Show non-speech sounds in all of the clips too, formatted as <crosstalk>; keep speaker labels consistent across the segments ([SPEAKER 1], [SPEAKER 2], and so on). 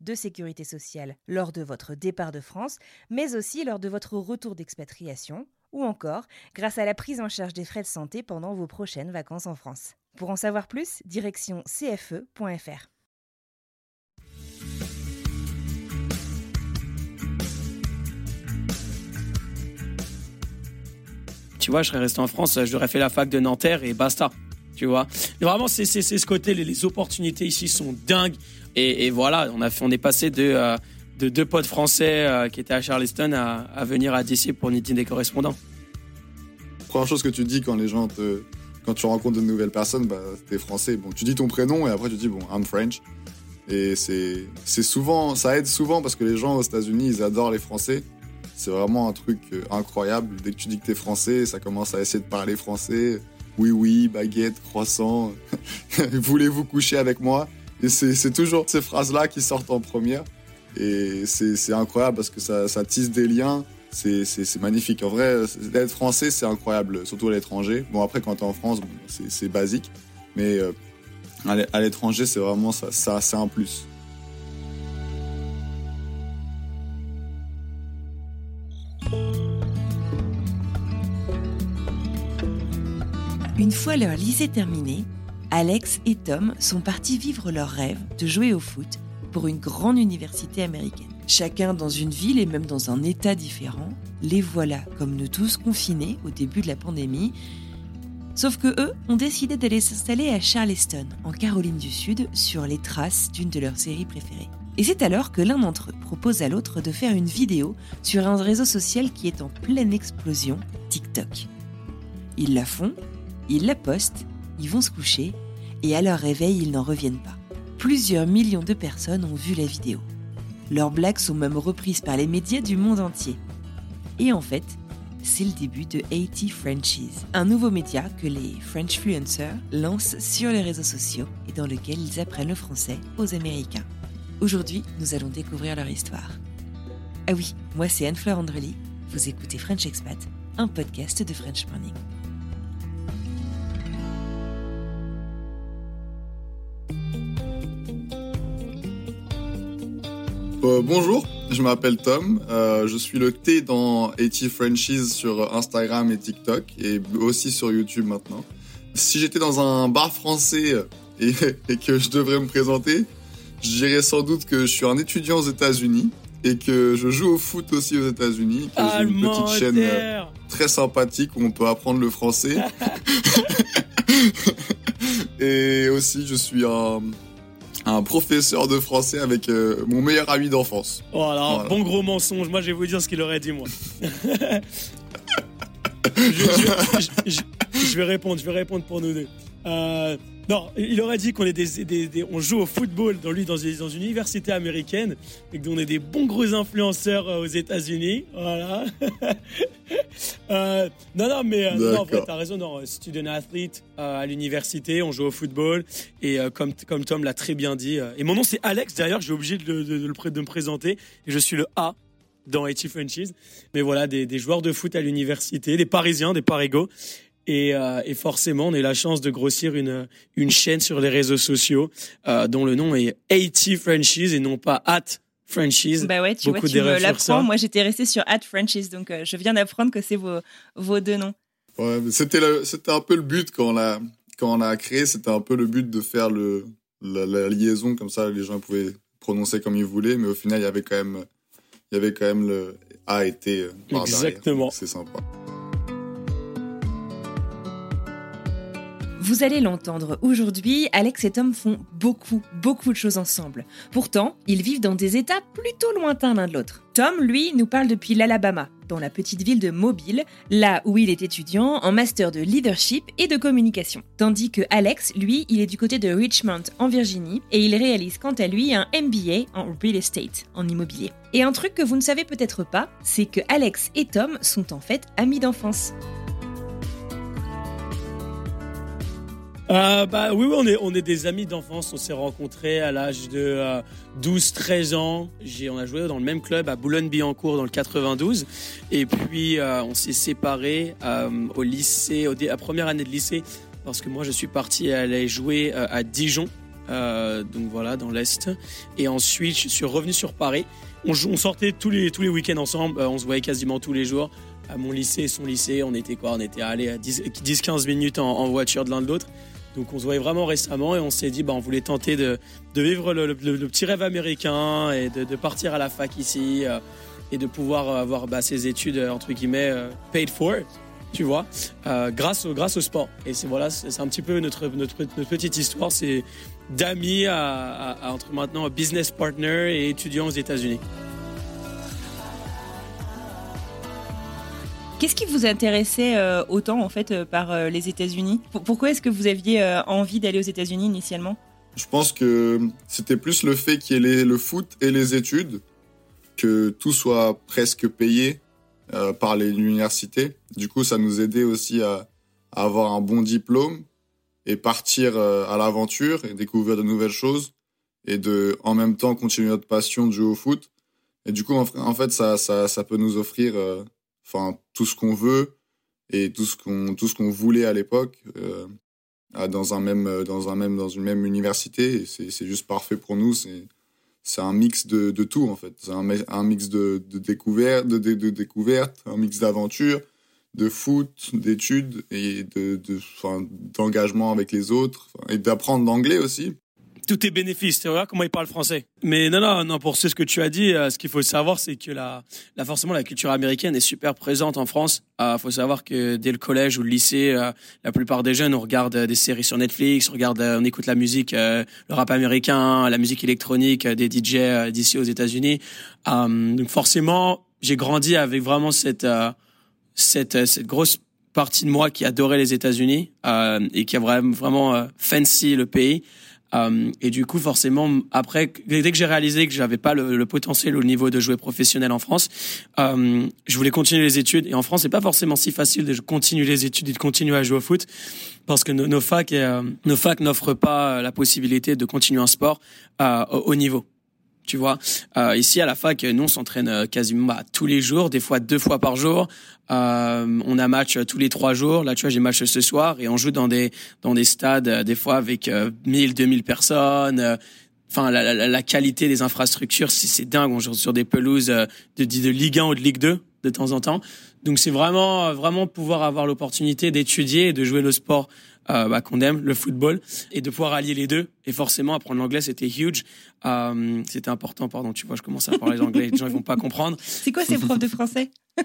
[SPEAKER 1] de sécurité sociale lors de votre départ de France, mais aussi lors de votre retour d'expatriation, ou encore grâce à la prise en charge des frais de santé pendant vos prochaines vacances en France. Pour en savoir plus, direction cfe.fr.
[SPEAKER 2] Tu vois, je serais resté en France, j'aurais fait la fac de Nanterre et basta. Tu vois? Vraiment, c'est ce côté, les opportunités ici sont dingues. Et, voilà, on, a fait, on est passé de, euh, de deux potes français euh, qui étaient à Charleston à, venir à DC pour une des correspondants.
[SPEAKER 3] Première chose que tu dis quand les gens te. Quand tu rencontres de nouvelles personnes, bah, t'es français. Bon, tu dis ton prénom et après tu dis, bon, I'm French. Et c'est souvent. Ça aide souvent parce que les gens aux États-Unis, ils adorent les Français. C'est vraiment un truc euh, incroyable. Dès que tu dis que t'es français, ça commence à essayer de parler français. Oui, oui, baguette, croissant. <laughs> Voulez-vous coucher avec moi? Et c'est toujours ces phrases-là qui sortent en première. Et c'est incroyable parce que ça, tisse des liens. C'est magnifique. En vrai, d'être français, c'est incroyable, surtout à l'étranger. Bon, après, quand t'es en France, c'est basique. Mais euh, à l'é- à l'étranger, c'est vraiment ça, ça c'est un plus.
[SPEAKER 1] Une fois leur lycée terminé, Alex et Tom sont partis vivre leur rêve de jouer au foot pour une grande université américaine. Chacun dans une ville et même dans un état différent, les voilà, comme nous tous, confinés au début de la pandémie. Sauf que eux ont décidé d'aller s'installer à Charleston, en Caroline du Sud, sur les traces d'une de leurs séries préférées. Et c'est alors que l'un d'entre eux propose à l'autre de faire une vidéo sur un réseau social qui est en pleine explosion, TikTok. Ils la font, ils la postent, ils vont se coucher, et à leur réveil, ils n'en reviennent pas. Plusieurs millions de personnes ont vu la vidéo. Leurs blagues sont même reprises par les médias du monde entier. Et en fait, c'est le début de 80 Frenchies, un nouveau média que les French Fluencers lancent sur les réseaux sociaux et dans lequel ils apprennent le français aux Américains. Aujourd'hui, nous allons découvrir leur histoire. Ah oui, moi c'est Anne-Fleur Andrely, vous écoutez French Expat, un podcast de French Morning.
[SPEAKER 3] Euh, bonjour, je m'appelle Tom. Euh, je suis le T dans 80 Frenchies sur Instagram et TikTok et aussi sur YouTube maintenant. Si j'étais dans un bar français et, et que je devrais me présenter, je dirais sans doute que je suis un étudiant aux États-Unis et que je joue au foot aussi aux États-Unis, que j'ai une petite chaîne euh, très sympathique où on peut apprendre le français. <laughs> <laughs> et aussi, je suis un, un professeur de français avec euh, mon meilleur ami d'enfance.
[SPEAKER 2] Voilà,
[SPEAKER 3] Voilà.
[SPEAKER 2] bon gros mensonge. Moi, je vais vous dire ce qu'il aurait dit, moi. <laughs> je, je- je- je- je vais répondre, je vais répondre pour nous deux. Euh, non, il aurait dit qu'on est des, des- des- on joue au football dans lui dans, une- dans une université américaine et qu'on est des bons gros influenceurs euh, aux États-Unis. Voilà. <laughs> Euh, non, non, mais euh, non, en fait, t'as raison. Non, student athlete euh, à l'université, on joue au football et euh, comme comme Tom l'a très bien dit. et mon nom c'est Alex. D'ailleurs, j'ai obligé de, de- de me présenter et je suis le A dans 80 Frenchies. Mais voilà, des, des joueurs de foot à l'université, des Parisiens, des Parigos. Et, euh, et forcément, on a eu la chance de grossir une, une chaîne sur les réseaux sociaux euh, dont le nom est 80 Frenchies et non pas at Frenchies.
[SPEAKER 1] Bah ouais, tu
[SPEAKER 2] Beaucoup
[SPEAKER 1] vois, tu me l'apprends. Moi, j'étais restée sur At Frenchies, donc euh, je viens d'apprendre que c'est vos, vos deux noms.
[SPEAKER 3] Ouais, c'était le- c'était un peu le but quand on l'a quand on l'a créé, c'était un peu le but de faire le la, la liaison comme ça, les gens pouvaient prononcer comme ils voulaient, mais au final il y avait quand même il y avait quand même le A été par derrière.
[SPEAKER 2] Exactement.
[SPEAKER 3] C'est sympa.
[SPEAKER 1] Vous allez l'entendre, aujourd'hui, Alex et Tom font beaucoup, beaucoup de choses ensemble. Pourtant, ils vivent dans des états plutôt lointains l'un de l'autre. Tom, lui, nous parle depuis l'Alabama, dans la petite ville de Mobile, là où il est étudiant en master de leadership et de communication. Tandis que Alex, lui, il est du côté de Richmond, en Virginie, et il réalise quant à lui un MBA en real estate, en immobilier. Et un truc que vous ne savez peut-être pas, c'est que Alex et Tom sont en fait amis d'enfance.
[SPEAKER 2] Euh, bah oui, on est, des amis d'enfance. On s'est rencontrés à l'âge de 12-13 euh, ans. On a joué dans le même club à Boulogne-Billancourt dans le 92. Et puis euh, on s'est séparés au lycée, au, à première année de lycée, parce que moi je suis parti aller jouer à Dijon. donc voilà, dans l'Est. Et ensuite, je suis revenu sur Paris. On, sortait tous les, week-ends ensemble. on se voyait quasiment tous les jours. À mon lycée, son lycée, on était quoi? On était allés à 10-15 minutes en voiture de l'un de l'autre. Donc on se voyait vraiment récemment et on s'est dit bah, on voulait tenter de, vivre le, petit rêve américain et de, partir à la fac ici euh, et de pouvoir avoir bah, ces études euh, entre guillemets euh, paid for, tu vois, grâce, au, grâce au sport. Et c'est voilà, c'est un petit peu notre, notre, petite histoire, c'est d'amis à, entre maintenant business partner et étudiants aux États-Unis.
[SPEAKER 1] Qu'est-ce qui vous intéressait euh, autant en fait euh, par euh, les États-Unis? Pourquoi est-ce que vous aviez envie d'aller aux États-Unis initialement?
[SPEAKER 3] Je pense que c'était plus le fait qu'il y ait le foot et les études, que tout soit presque payé par l'université. Du coup, ça nous aidait aussi à, à avoir un bon diplôme et partir à l'aventure et découvrir de nouvelles choses et de en même temps continuer notre passion de jouer au foot. Et du coup, en, fait, ça, ça, ça peut nous offrir enfin tout ce qu'on veut et tout ce qu'on tout ce qu'on voulait à l'époque euh, dans un même dans un même dans une même université. C'est juste parfait pour nous. C'est c'est un mix de, de tout en fait. C'est un, mix de, de découverte de, un mix d'aventure de foot d'études et de d'engagement avec les autres et d'apprendre l'anglais aussi
[SPEAKER 2] tout est bénéfice. Tu vois comment il parle français. Mais non, non, non, pour ce que tu as dit, euh, ce qu'il faut savoir, c'est que la, la, forcément, la culture américaine est super présente en France. Il euh, faut savoir que dès le collège ou le lycée, euh, la plupart des jeunes, on regarde des séries sur Netflix, on on écoute la musique, le rap américain, la musique électronique des DJ d'ici aux États-Unis. donc forcément, j'ai grandi avec vraiment cette, cette, cette grosse partie de moi qui adorait les États-Unis et qui a vraiment, vraiment fancy le pays. Euh, et du coup, forcément, après, dès que j'ai réalisé que j'avais pas le, le, potentiel au niveau de jouer professionnel en France, euh, je voulais continuer les études. Et en France, c'est pas forcément si facile de continuer les études et de continuer à jouer au foot parce que nos, facs, euh, nos facs n'offrent pas la possibilité de continuer un sport au haut niveau tu vois. Euh, ici à la fac, nous on s'entraîne euh, quasiment bah, tous les jours, des fois deux fois par jour. Euh, on a match tous les trois jours. Là, tu vois, j'ai match ce soir et on joue dans des dans des stades des fois avec 1000, 2000 personnes. Enfin, la, la, la, qualité des infrastructures, c'est dingue. On joue sur des pelouses de, de Ligue 1 ou de Ligue 2 de temps en temps. Donc c'est vraiment vraiment pouvoir avoir l'opportunité d'étudier et de jouer le sport euh, bah, qu'on aime, le football, et de pouvoir allier les deux. Et forcément, apprendre l'anglais, c'était huge. Euh, c'était important, pardon, tu vois, je commence à parler anglais, les gens ils vont pas comprendre.
[SPEAKER 1] C'est quoi ces profs de français? <laughs>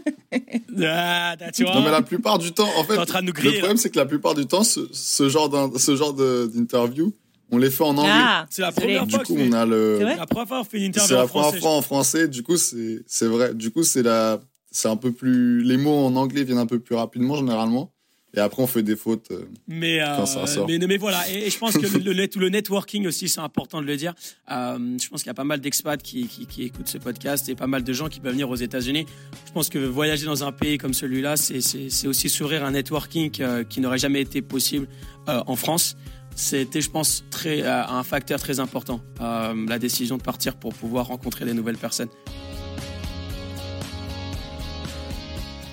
[SPEAKER 2] Ah, tu vois
[SPEAKER 3] Non, mais la plupart du temps, en fait, en train de nous griller, le problème, c'est que la plupart du temps, ce, ce genre ce genre d'interview, on les fait en anglais. Ah,
[SPEAKER 2] c'est la première
[SPEAKER 3] fois. Du coup, on a le.
[SPEAKER 2] La première fois, on fait une interview
[SPEAKER 3] C'est la première fois en français. Du coup, c'est c'est vrai. Du coup, c'est la c'est un peu plus les mots en anglais viennent un peu plus rapidement généralement. Et après, on fait des fautes euh,
[SPEAKER 2] mais, euh, Mais, mais, voilà, et, je pense que <laughs> le, le, networking aussi, c'est important de le dire. Euh, je pense qu'il y a pas mal d'expats qui, qui, qui, écoutent ce podcast et pas mal de gens qui peuvent venir aux États-Unis. Je pense que voyager dans un pays comme celui-là, c'est aussi s'ouvrir un networking qui n'aurait jamais été possible en France. C'était, je pense, très, un facteur très important, la décision de partir pour pouvoir rencontrer des nouvelles personnes.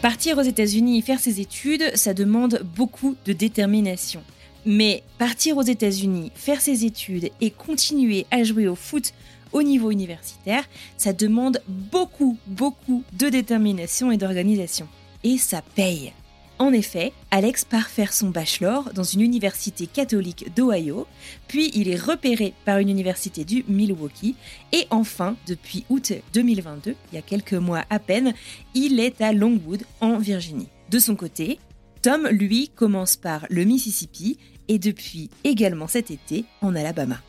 [SPEAKER 1] Partir aux États-Unis et faire ses études, ça demande beaucoup de détermination. Mais partir aux États-Unis, faire ses études et continuer à jouer au foot au niveau universitaire, ça demande beaucoup, beaucoup de détermination et d'organisation. Et ça paye. En effet, Alex part faire son bachelor dans une université catholique d'Ohio, puis il est repéré par une université du Milwaukee, et enfin, depuis août 2022, il y a quelques mois à peine, il est à Longwood, en Virginie. De son côté, Tom, lui, commence par le Mississippi et depuis également cet été en Alabama.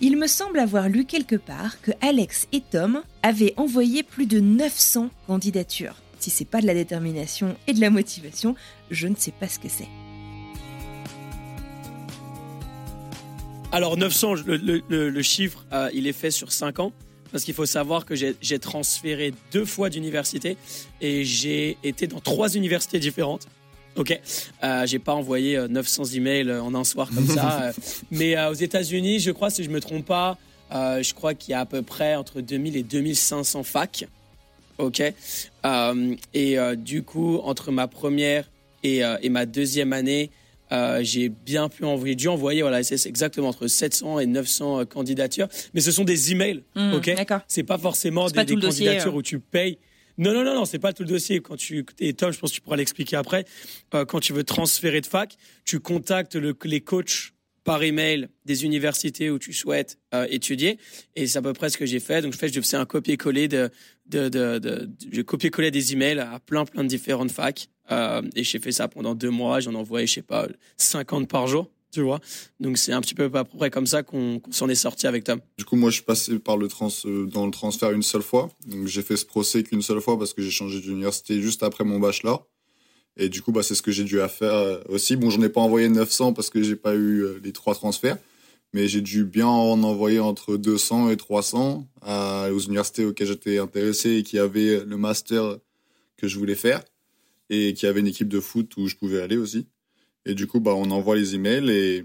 [SPEAKER 1] Il me semble avoir lu quelque part que Alex et Tom avaient envoyé plus de 900 candidatures. Si c'est pas de la détermination et de la motivation, je ne sais pas ce que c'est.
[SPEAKER 2] Alors 900, le, le, chiffre, euh, il est fait sur 5 ans. Parce qu'il faut savoir que j'ai transféré deux fois d'université et j'ai été dans trois universités différentes. Ok, euh, j'ai pas envoyé 900 euh, emails en un soir comme ça, <laughs> euh. mais aux États-Unis, je crois, si je me trompe pas, je crois qu'il y a à peu près entre 2000 et 2500 facs. Ok, et du coup, entre ma première et, et ma deuxième année, euh, j'ai bien pu envoyer, dû envoyer, voilà, c'est exactement entre 700 et 900 euh, candidatures. Mais ce sont des emails, mmh, ok? C'est pas forcément des, candidatures euh. où tu payes. Non, non, non, non, c'est pas tout le dossier. Quand tu, et Tom, je pense que tu pourras l'expliquer après. quand tu veux transférer de fac, tu contactes le, les coachs par email des universités où tu souhaites étudier. Et c'est à peu près ce que j'ai fait. Donc, je fais, je faisais un copier-coller de, de, de, de, je copier-coller des emails à plein, plein de différentes facs. Euh, et j'ai fait ça pendant deux mois. J'en envoyais, je sais pas, 50 par jour, tu vois. Donc c'est un petit peu à peu près comme ça qu'on s'en est sorti avec Tom.
[SPEAKER 3] Du coup, moi, je suis passé par le trans, euh, dans le transfert une seule fois. Donc j'ai fait ce procès qu'une seule fois parce que j'ai changé d'université juste après mon bachelor. Et du coup, bah, c'est ce que j'ai dû faire euh, aussi. Bon, j'en ai pas envoyé 900 parce que j'ai pas eu les trois transferts. Mais j'ai dû bien en envoyer entre 200 et 300 aux universités auxquelles j'étais intéressé et qui avaient le master que je voulais faire et qui avait une équipe de foot où je pouvais aller aussi. Et du coup, bah, on envoie les emails et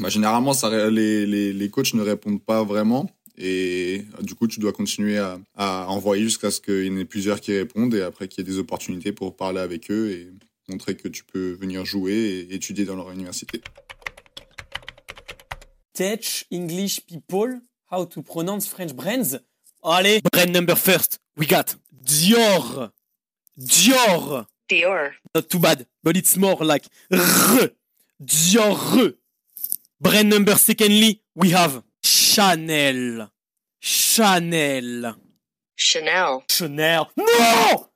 [SPEAKER 3] bah, généralement, ça, les, les, les coachs ne répondent pas vraiment. Et du coup, tu dois continuer à, à envoyer jusqu'à ce qu'il y en ait plusieurs qui répondent et après qu'il y ait des opportunités pour parler avec eux et montrer que tu peux venir jouer et étudier dans leur université.
[SPEAKER 2] Teach English people how to pronounce French brands. Allez, brand number first, we got Dior. Dior.
[SPEAKER 4] Dior.
[SPEAKER 2] Not too bad, but it's more like R. Dior. Brand number secondly, we have Chanel. Chanel.
[SPEAKER 4] Chanel.
[SPEAKER 2] Chanel. No!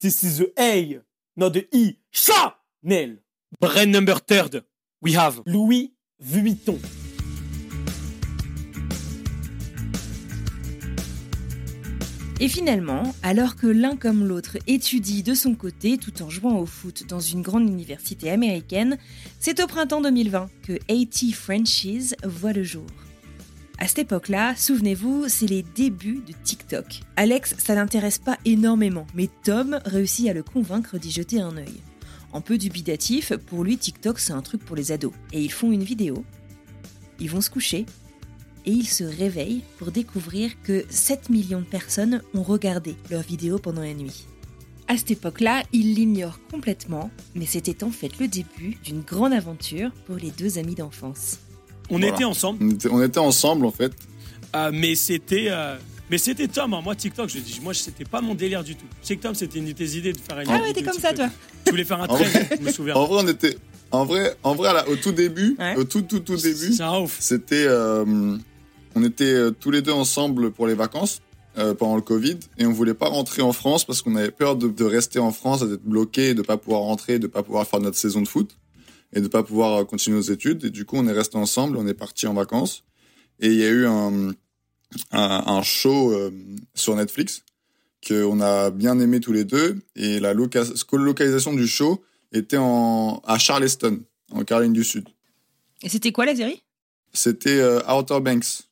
[SPEAKER 2] This is the A, not the E. Chanel. Brand number third, we have Louis Vuitton.
[SPEAKER 1] Et finalement, alors que l'un comme l'autre étudie de son côté tout en jouant au foot dans une grande université américaine, c'est au printemps 2020 que AT Frenchies voit le jour. À cette époque-là, souvenez-vous, c'est les débuts de TikTok. Alex, ça l'intéresse pas énormément, mais Tom réussit à le convaincre d'y jeter un œil. En peu dubitatif, pour lui, TikTok c'est un truc pour les ados. Et ils font une vidéo, ils vont se coucher, et il se réveille pour découvrir que 7 millions de personnes ont regardé leur vidéo pendant la nuit. À cette époque-là, il l'ignore complètement, mais c'était en fait le début d'une grande aventure pour les deux amis d'enfance.
[SPEAKER 2] On était ensemble.
[SPEAKER 3] On était, ensemble en fait.
[SPEAKER 2] Euh, mais c'était euh, mais c'était Tom. Hein. Moi TikTok, je dis, moi c'était pas mon délire du tout. Tom, c'était une de tes idées de faire une.
[SPEAKER 1] Ah ouais, t'es comme ça toi.
[SPEAKER 2] Tu voulais faire un train, je me souviens.
[SPEAKER 3] En vrai, on était. En vrai, en vrai, là, au tout début, au tout, tout, tout début, c'était, euh, on était euh, tous les deux ensemble pour les vacances euh, pendant le Covid et on voulait pas rentrer en France parce qu'on avait peur de, rester en France, d'être bloqué, de pas pouvoir rentrer, de pas pouvoir faire notre saison de foot et de pas pouvoir euh, continuer nos études. Et du coup, on est resté ensemble, on est parti en vacances et il y a eu un, un, show sur Netflix qu'on a bien aimé tous les deux et la localisation du show était en, à Charleston, en Caroline du Sud.
[SPEAKER 1] Et c'était quoi la série?
[SPEAKER 3] C'était Outer Banks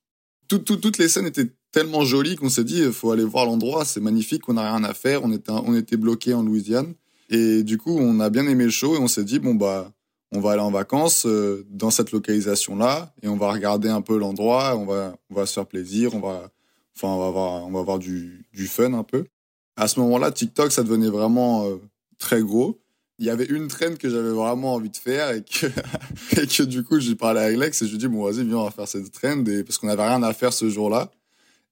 [SPEAKER 3] toutes les scènes étaient tellement jolies qu'on s'est dit, il faut aller voir l'endroit, c'est magnifique, on n'a rien à faire, on était, on était bloqué en Louisiane. Et du coup, on a bien aimé le show et on s'est dit, bon, bah, on va aller en vacances euh, dans cette localisation-là et on va regarder un peu l'endroit, on va, on va se faire plaisir, on va, enfin, on va avoir, on va avoir du, du fun un peu. À ce moment-là, TikTok, ça devenait vraiment euh, très gros il y avait une traîne que j'avais vraiment envie de faire et que, <laughs> et que du coup, j'ai parlé avec Lex et je lui ai dit, bon, vas-y, viens, on va faire cette traîne parce qu'on avait rien à faire ce jour-là.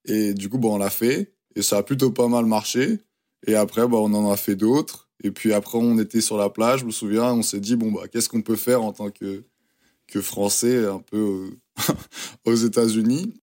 [SPEAKER 3] Et du coup, bon, on l'a fait et ça a plutôt pas mal marché. Et après, bon, on en a fait d'autres. Et puis après, on était sur la plage, je me souviens, on s'est dit, bon, bah, qu'est-ce qu'on peut faire en tant que, que Français un peu <laughs> aux États-Unis?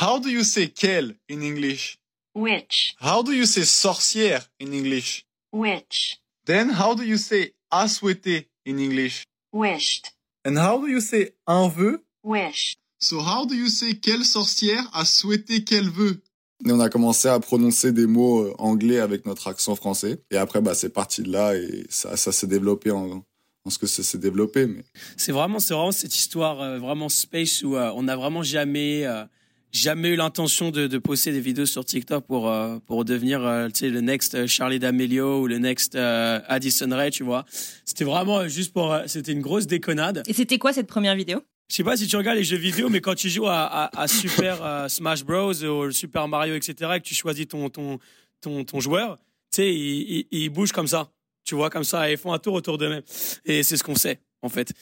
[SPEAKER 5] How do you say quel in English?
[SPEAKER 4] Witch.
[SPEAKER 5] How do you say sorcière in English?
[SPEAKER 4] Witch.
[SPEAKER 5] Then how do you say a souhaité in English?
[SPEAKER 4] Wished.
[SPEAKER 5] And how do you say un vœu?
[SPEAKER 4] wish,
[SPEAKER 5] So how do you say quelle sorcière a souhaité qu'elle veut?
[SPEAKER 3] Et on a commencé à prononcer des mots euh, anglais avec notre accent français. Et après, bah, c'est parti de là et ça, ça s'est développé en, en ce que ça s'est développé. Mais
[SPEAKER 2] C'est vraiment, c'est vraiment cette histoire euh, vraiment space où euh, on n'a vraiment jamais, euh, jamais eu l'intention de, de poster des vidéos sur TikTok pour euh, pour devenir, euh, tu sais, le next Charlie D'Amelio ou le next euh, Addison Rae, tu vois. C'était vraiment juste pour, euh, c'était une grosse déconnade.
[SPEAKER 6] Et c'était quoi cette première vidéo?
[SPEAKER 2] Je sais pas si tu regardes les jeux vidéo, mais quand tu joues à, à, à Super euh, Smash Bros ou Super Mario, etc., et que tu choisis ton ton ton, ton joueur, tu sais, il, il, il bouge comme ça, tu vois, comme ça, et ils font un tour autour d'eux-mêmes. Et c'est ce qu'on sait. En fait,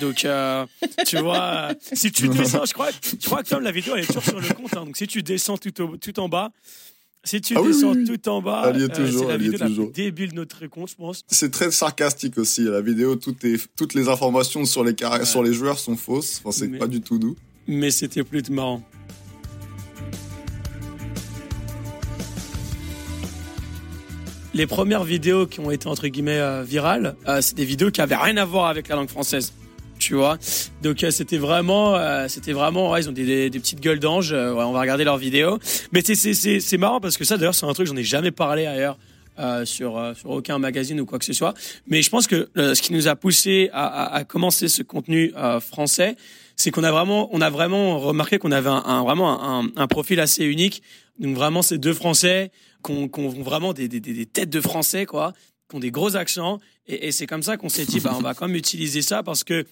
[SPEAKER 2] donc euh, tu vois, euh, si tu <laughs> descends, je crois, je crois que la vidéo elle est toujours sur le compte, hein, donc si tu descends tout au, tout en bas, si tu
[SPEAKER 3] Ah
[SPEAKER 2] descends
[SPEAKER 3] oui, oui.
[SPEAKER 2] tout en bas, euh, c'est la vidéo la plus débile de notre compte, je pense.
[SPEAKER 3] c'est très sarcastique aussi. La vidéo, toutes les informations sur les, carrés,
[SPEAKER 2] Ouais.
[SPEAKER 3] sur les joueurs sont fausses. Enfin, c'est pas du tout doux.
[SPEAKER 2] mais c'était plus marrant. Les premières vidéos qui ont été entre guillemets euh, virales, euh, c'est des vidéos qui avaient rien à voir avec la langue française. Tu vois, donc euh, c'était vraiment, euh, c'était vraiment, ouais, ils ont des, des, des petites gueules d'ange. euh, ouais, on va regarder leurs vidéos, mais c'est c'est c'est marrant parce que ça d'ailleurs c'est un truc j'en ai jamais parlé ailleurs euh, sur euh, sur aucun magazine ou quoi que ce soit. Mais je pense que ce qui nous a poussé à, à, à commencer ce contenu français, c'est qu'on a vraiment, on a vraiment remarqué qu'on avait un, un- vraiment un, un profil assez unique. Donc vraiment, ces deux Français qui ont vraiment des, des, des têtes de Français, quoi, qui ont des gros accents. Et, et c'est comme ça qu'on s'est dit, bah, on va quand même utiliser ça parce que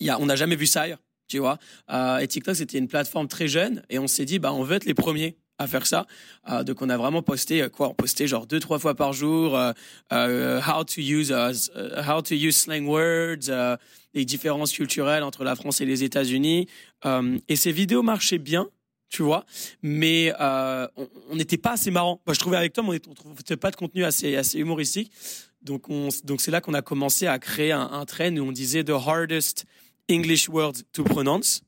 [SPEAKER 2] on n'a jamais vu ça ailleurs, tu vois. Euh, et TikTok, c'était une plateforme très jeune et on s'est dit, bah, on veut être les premiers à faire ça. Euh, donc on a vraiment posté euh, quoi On postait genre deux trois fois par jour euh, euh, how to use how to use slang words, les différences culturelles entre la France et les États-Unis. Et ces vidéos marchaient bien, tu vois, mais on n'était pas assez marrant. Je trouvais avec Tom, on ne trouvait pas de contenu assez assez humoristique. Donc on donc c'est là qu'on a commencé à créer un, un trend où on disait the hardest English words to pronounce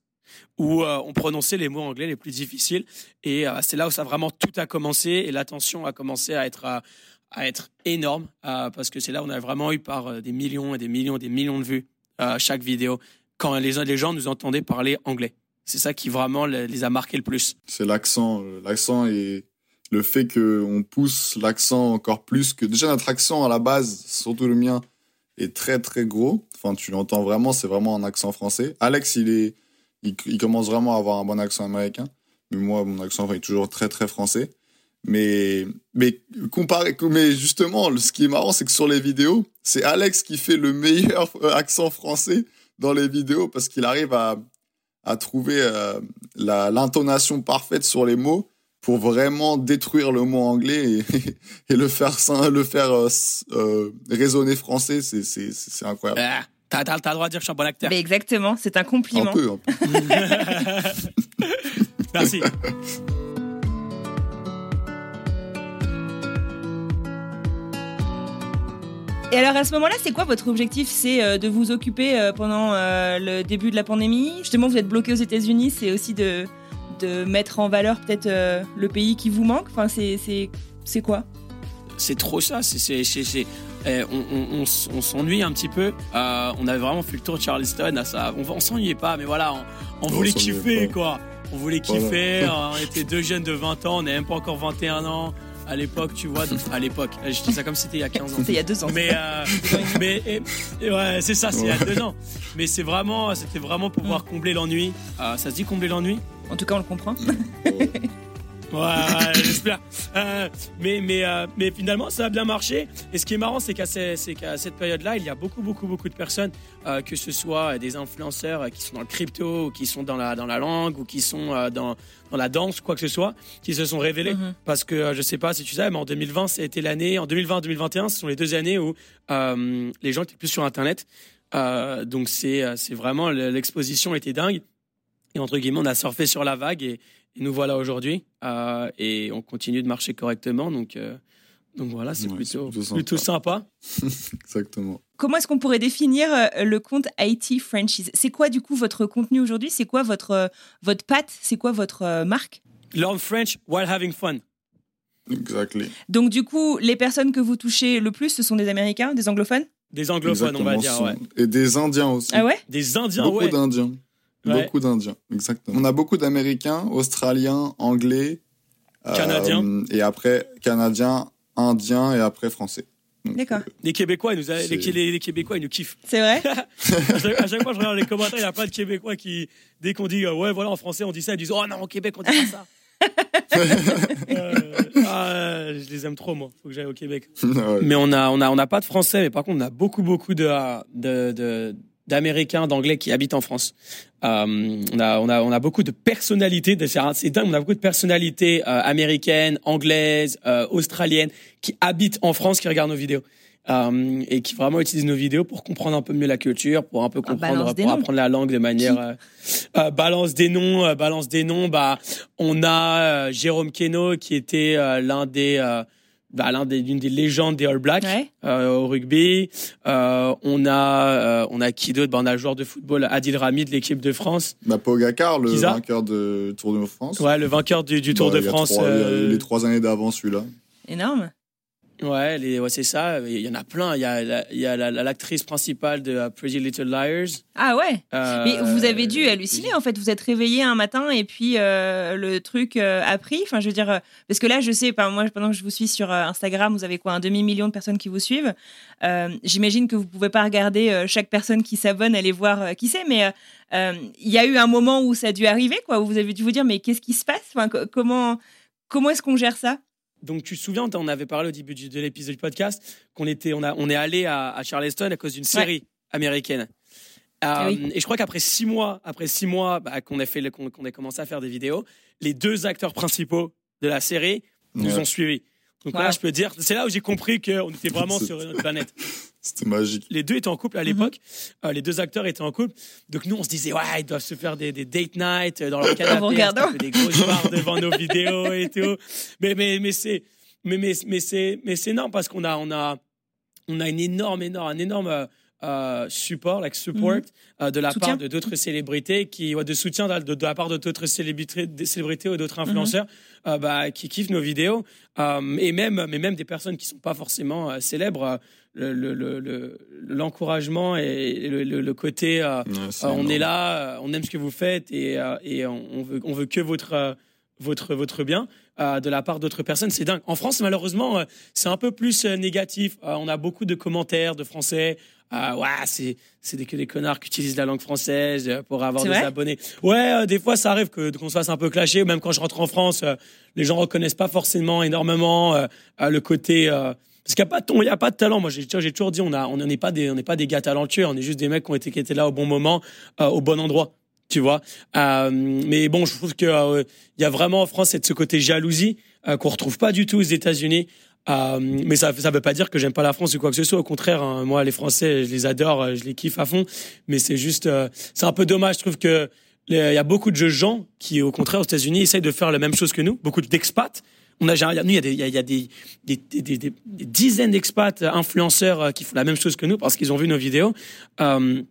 [SPEAKER 2] où euh, on prononçait les mots anglais les plus difficiles et euh, c'est là où ça vraiment tout a commencé et l'attention a commencé à être à être énorme euh, parce que c'est là où on a vraiment eu par des millions et des millions et des millions de vues chaque vidéo quand les, gens nous entendaient parler anglais. C'est ça qui vraiment les, a marqués le plus.
[SPEAKER 3] C'est l'accent, l'accent et le fait que on pousse l'accent encore plus que déjà notre accent à la base, surtout le mien, est très très gros. Enfin, tu l'entends vraiment, c'est vraiment un accent français. Alex, il est, il, commence vraiment à avoir un bon accent américain, mais moi, mon accent est toujours très très français. Mais mais comparé, mais justement, ce qui est marrant, c'est que sur les vidéos, c'est Alex qui fait le meilleur <laughs> accent français dans les vidéos parce qu'il arrive à à trouver euh, l'intonation parfaite sur les mots pour vraiment détruire le mot anglais et, <laughs> et le faire le faire euh, euh, résonner français c'est c'est c'est incroyable
[SPEAKER 2] Ah, T'as t'as- t'as le droit de dire que je suis un bon acteur.
[SPEAKER 6] Mais exactement, c'est un
[SPEAKER 3] un
[SPEAKER 6] compliment.
[SPEAKER 3] peu, un peu. <laughs> <laughs>
[SPEAKER 2] Merci.
[SPEAKER 6] Et alors à ce moment-là, c'est quoi votre objectif? C'est euh, de vous occuper euh, pendant euh, le début de la pandémie? Justement, vous êtes bloqué aux États-Unis, c'est aussi de, de mettre en valeur peut-être euh, le pays qui vous manque? Enfin, c'est, c'est, c'est quoi?
[SPEAKER 2] C'est trop ça. C'est, c'est, c'est, c'est- eh, on, on, on s- on s'ennuie un petit peu. Euh, on avait vraiment fait le tour de Charleston. À ça. On, on s'ennuyait pas, mais voilà, on, voulait kiffer,
[SPEAKER 3] pas.
[SPEAKER 2] quoi. On voulait
[SPEAKER 3] Voilà.
[SPEAKER 2] kiffer. on était deux jeunes de 20 ans. On n'avait même pas encore 21 ans à l'époque, tu vois. Donc, à l'époque, je dis ça comme si c'était il y a 15 ans.
[SPEAKER 6] C'était il y a deux ans.
[SPEAKER 2] Mais, euh, <laughs> mais et- et ouais, c'est ça, c'est il y a deux ans. Mais c'est vraiment, c'était vraiment pour pouvoir combler l'ennui. Euh, ça se dit combler l'ennui?
[SPEAKER 6] En tout cas, on le comprend.
[SPEAKER 2] Ouais, ouais, j'espère. Euh, mais, mais, euh, mais finalement, ça a bien marché. Et ce qui est marrant, c'est qu'à ces- qu'à cette période-là, il y a beaucoup, beaucoup, beaucoup de personnes, euh, que ce soit des influenceurs qui sont dans le crypto, ou qui sont dans la, dans la langue, ou qui sont dans, dans la danse, quoi que ce soit, qui se sont révélés.
[SPEAKER 6] Mhm.
[SPEAKER 2] Parce que je sais pas si tu sais, mais en 2020, c'était l'année, en 2020-2021, ce sont les deux années où les gens étaient plus sur Internet. Donc c'est c'est vraiment l'exposition était dingue. Et entre guillemets, on a surfé sur la vague et, et nous voilà aujourd'hui. Euh, et on continue de marcher correctement. Donc, euh, donc voilà, c'est
[SPEAKER 3] Ouais,
[SPEAKER 2] plutôt,
[SPEAKER 3] plutôt
[SPEAKER 2] plutôt,
[SPEAKER 3] sympa.
[SPEAKER 2] sympa. <laughs>
[SPEAKER 3] exactement
[SPEAKER 6] Comment est-ce qu'on pourrait définir euh, le compte IT Franchise? C'est quoi du coup votre contenu aujourd'hui? C'est quoi votre, votre patte? C'est quoi votre marque?
[SPEAKER 2] Learn French while having fun.
[SPEAKER 3] exactly
[SPEAKER 6] Donc du coup, les personnes que vous touchez le plus, ce sont des Américains, des anglophones?
[SPEAKER 2] Des anglophones, on va dire, ouais.
[SPEAKER 3] Et des Indiens aussi.
[SPEAKER 6] Ah ouais?
[SPEAKER 2] Des Indiens,
[SPEAKER 3] beaucoup
[SPEAKER 2] ouais.
[SPEAKER 3] d'Indiens.
[SPEAKER 2] Ouais.
[SPEAKER 3] Beaucoup d'Indiens, exactement. On a beaucoup d'Américains, Australiens, Anglais. euh,
[SPEAKER 2] Canadiens.
[SPEAKER 3] et après, Canadiens, Indiens et après Français.
[SPEAKER 6] D'accord.
[SPEAKER 2] Les Québécois, ils nous a- les,
[SPEAKER 3] C'est-
[SPEAKER 2] les- les Québécois, ils nous kiffent.
[SPEAKER 6] C'est vrai <laughs>
[SPEAKER 2] à, chaque, à chaque fois, je regarde les commentaires, il y a plein de Québécois qui, dès qu'on dit, euh, ouais, voilà, en français, on dit ça, ils disent, oh non, au Québec, on dit pas ça. <laughs> Euh, ah, je les aime trop, moi. Faut que j'aille au Québec. <laughs>
[SPEAKER 3] ouais.
[SPEAKER 2] Mais on a, on a, on a pas de Français, mais par contre, on a beaucoup, beaucoup de, de, de- d'Américains, d'Anglais qui habitent en France. Euh, on a, on a, on a beaucoup de personnalités. C'est dingue. On a beaucoup de personnalités euh, américaines, anglaises, euh, australiennes qui habitent en France, qui regardent nos vidéos. Euh, et qui vraiment utilisent nos vidéos pour comprendre un peu mieux la culture, pour un peu
[SPEAKER 6] Ah,
[SPEAKER 2] comprendre, pour apprendre la langue de manière euh, euh, balance des noms, balance des noms. Bah, on a euh, Jérôme Keno qui était euh, l'un des euh, bah, l'un des l'une des légendes des All Blacks
[SPEAKER 6] Ouais.
[SPEAKER 2] euh, au rugby. Euh, on a euh, on a qui d'autre? Bah, On a le joueur de football Adil Rami de l'équipe de France.
[SPEAKER 3] Bah, Pogacar, le vainqueur de Tour de France.
[SPEAKER 2] Ouais, le vainqueur du, du Tour
[SPEAKER 3] Bah,
[SPEAKER 2] de France.
[SPEAKER 3] trois- il y a
[SPEAKER 2] euh,
[SPEAKER 3] Les trois années d'avant, celui-là.
[SPEAKER 6] Énorme.
[SPEAKER 2] Ouais, les, ouais c'est ça. Il y en a plein. Il y a la- il y a la- la- l'actrice principale de euh, Pretty Little Liars.
[SPEAKER 6] Ah ouais
[SPEAKER 2] Euh,
[SPEAKER 6] Mais vous avez dû halluciner en fait. Vous êtes réveillé un matin et puis euh, le truc euh, a pris. Enfin, je veux dire, parce que là, je sais, moi, pendant que je vous suis sur Instagram, vous avez quoi, un demi million de personnes qui vous suivent. J'imagine que vous pouvez pas regarder chaque personne qui s'abonne, aller voir qui c'est, mais il y a eu un moment où ça a dû arriver, quoi, où vous avez dû vous dire, mais qu'est-ce qui se passe? Enfin, Comment comment est-ce qu'on gère ça?
[SPEAKER 2] Donc tu te souviens, on avait parlé au début de l'épisode du podcast qu'on était, on a, on est allé à, à Charleston à cause d'une série américaine. Euh,
[SPEAKER 6] Ah oui.
[SPEAKER 2] Et je crois qu'après six mois, après six mois bah, qu'on a fait, qu'on a commencé à faire des vidéos, les deux acteurs principaux de la série nous
[SPEAKER 3] Ouais.
[SPEAKER 2] ont suivis. Donc là, je peux dire, c'est là où j'ai compris qu'on était vraiment sur une autre planète.
[SPEAKER 3] C'était magique.
[SPEAKER 2] Les deux étaient en couple à
[SPEAKER 6] Mhm.
[SPEAKER 2] l'époque. Euh, les deux acteurs étaient en couple. Donc nous, on se disait, ouais, ils doivent se faire des, des date night euh, dans leur <laughs> canapé,
[SPEAKER 6] regardant.
[SPEAKER 2] se des grosses barres devant nos vidéos et tout. Mais mais mais c'est mais mais mais c'est mais c'est énorme parce qu'on a on a on a une énorme énorme un énorme euh, support, like support
[SPEAKER 6] Mhm.
[SPEAKER 2] euh, de la
[SPEAKER 6] Soutien.
[SPEAKER 2] part de d'autres célébrités qui ouais, de soutien de, de- de la part de d'autres célébrités, des célébrités ou d'autres
[SPEAKER 6] Mhm.
[SPEAKER 2] influenceurs euh, bah, qui kiffent nos vidéos Euh, et même mais même des personnes qui sont pas forcément euh, célèbres euh, le- le- le- le- l'encouragement et le, le- le côté euh,
[SPEAKER 3] Ouais,
[SPEAKER 2] euh, on est là, euh, on aime ce que vous faites et, euh, et on, on veut, on veut que votre, euh, votre, votre bien euh, de la part d'autres personnes. C'est dingue. En France, malheureusement, euh, c'est un peu plus euh, négatif. Euh, on a beaucoup de commentaires de Français. Euh, ouais, c'est c'est des, que des connards qui utilisent la langue française euh, pour avoir des abonnés. Ouais, euh, des fois ça arrive que qu'on se fasse un peu clasher. Même quand je rentre en France, euh, les gens reconnaissent pas forcément énormément euh, euh, le côté. euh, parce qu'il n'y a pas de ton, il y a pas de talent. Moi, j'ai j'ai toujours dit, on a, on n'est pas des, on n'est pas des gars talentueux. On est juste des mecs qui ont été, qui étaient là au bon moment, euh, au bon endroit. Tu vois. Euh, mais bon, je trouve que euh, il y a vraiment en France cette- ce côté jalousie euh, qu'on retrouve pas du tout aux États-Unis. Euh, mais ça, ça veut pas dire que j'aime pas la France ou quoi que ce soit. Au contraire, hein, moi, les Français, je les adore, euh, je les kiffe à fond. Mais c'est juste, euh, c'est un peu dommage. Je trouve que il y a beaucoup de gens qui, au contraire, aux États-Unis, essayent de faire la même chose que nous. Beaucoup d'expats. On a, nous, il y a des, il y a, des, des, des, des- dizaines d'expats euh, influenceurs euh, qui font la même chose que nous parce qu'ils ont vu nos vidéos. Euh,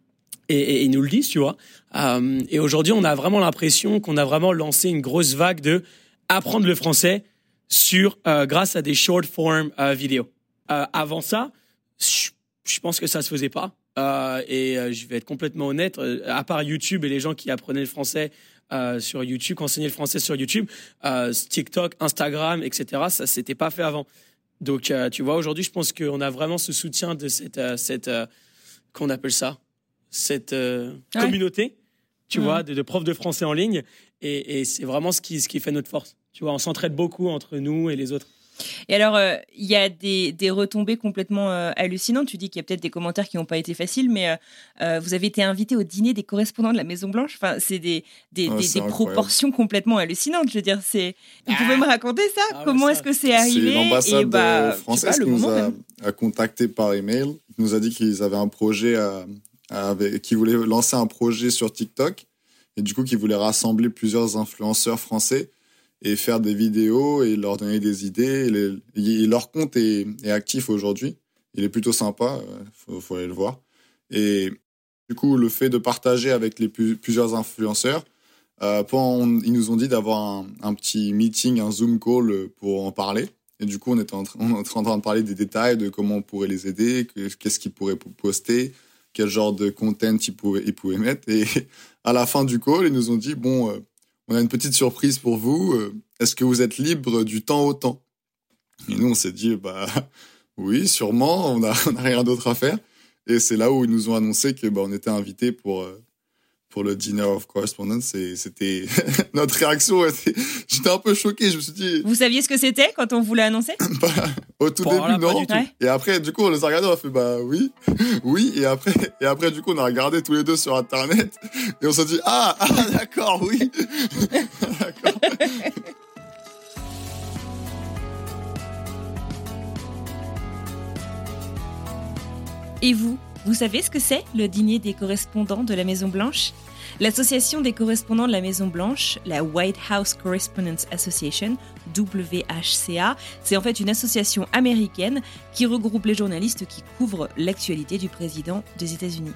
[SPEAKER 2] et, et ils nous le disent, tu vois. Euh, et aujourd'hui, on a vraiment l'impression qu'on a vraiment lancé une grosse vague de apprendre le français sur euh, grâce à des short form euh, vidéos. Euh, avant ça, je, pense que ça se faisait pas. Euh, et euh, je vais être complètement honnête, euh, à part YouTube et les gens qui apprenaient le français euh, sur YouTube, qui enseignaient le français sur YouTube, euh, TikTok, Instagram, etc. Ça s'était pas fait avant. Donc, euh, tu vois, aujourd'hui, je pense qu'on a vraiment ce soutien de cette, euh, cette euh, qu'on appelle ça, cette euh,
[SPEAKER 6] Ouais.
[SPEAKER 2] communauté, tu
[SPEAKER 6] Mhm.
[SPEAKER 2] vois, de, de profs de français en ligne. Et, et c'est vraiment ce qui, ce qui fait notre force. Tu vois, on s'entraide beaucoup entre nous et les autres.
[SPEAKER 6] Et alors, euh, il y a des, des retombées complètement euh, hallucinantes. Tu dis qu'il y a peut-être des commentaires qui n'ont pas été faciles, mais euh, euh, vous avez été invité au dîner des correspondants de la Maison Blanche. Enfin, c'est des, des,
[SPEAKER 3] Ouais,
[SPEAKER 6] des-
[SPEAKER 3] c'est
[SPEAKER 6] des
[SPEAKER 3] incroyable.
[SPEAKER 6] proportions complètement hallucinantes. Je veux dire, c'est. Vous
[SPEAKER 2] Ah.
[SPEAKER 6] pouvez me raconter ça
[SPEAKER 2] Ah
[SPEAKER 6] Comment
[SPEAKER 2] ça,
[SPEAKER 6] est-ce que c'est
[SPEAKER 3] C'est
[SPEAKER 6] arrivé
[SPEAKER 3] l'ambassade
[SPEAKER 6] bah,
[SPEAKER 3] française
[SPEAKER 6] pas, le
[SPEAKER 3] qui nous a, a contacté par email. Il nous a dit qu'ils avaient un projet, qu'ils voulaient lancer un projet sur TikTok et du coup qu'ils voulaient rassembler plusieurs influenceurs français et faire des vidéos et leur donner des idées. Leur compte est, est actif aujourd'hui. Il est plutôt sympa, euh, faut, faut aller le voir. Et du coup, le fait de partager avec les plusieurs influenceurs, euh, ils nous ont dit d'avoir un, petit meeting, un Zoom call pour en parler. Et du coup, on était <laughs> en, train, de parler des détails, de comment on pourrait les aider, que- qu'est-ce qu'ils pourraient po- poster, quel genre de content ils pouvaient, ils pouvaient mettre. Et <laughs> à la fin du call, ils nous ont dit, bon, euh, on a une petite surprise pour vous. euh, Est-ce que vous êtes libre du temps au temps? Et nous, on s'est dit, bah <laughs> oui, sûrement, on n'a <laughs> rien d'autre à faire. Et c'est là où ils nous ont annoncé que bah, était invités pour... pour le Dinner of Correspondence et c'était <laughs> notre réaction j'étais un peu choqué je me suis dit
[SPEAKER 1] Vous saviez ce que c'était quand on vous l'a annoncé? <laughs>
[SPEAKER 3] Bah, au tout
[SPEAKER 2] Bon,
[SPEAKER 3] début
[SPEAKER 2] là,
[SPEAKER 3] non
[SPEAKER 2] du tout.
[SPEAKER 1] Ouais.
[SPEAKER 3] et après du coup on les a regardés on a fait bah oui <laughs> oui et après et après du coup on a regardé tous les deux sur internet et on s'est dit ah ah d'accord oui d'accord
[SPEAKER 1] Et vous, vous savez ce que c'est le dîner des correspondants de la Maison Blanche? L'association des correspondants de la Maison Blanche, la White House Correspondents Association, WHCA, c'est en fait une association américaine qui regroupe les journalistes qui couvrent l'actualité du président des États-Unis.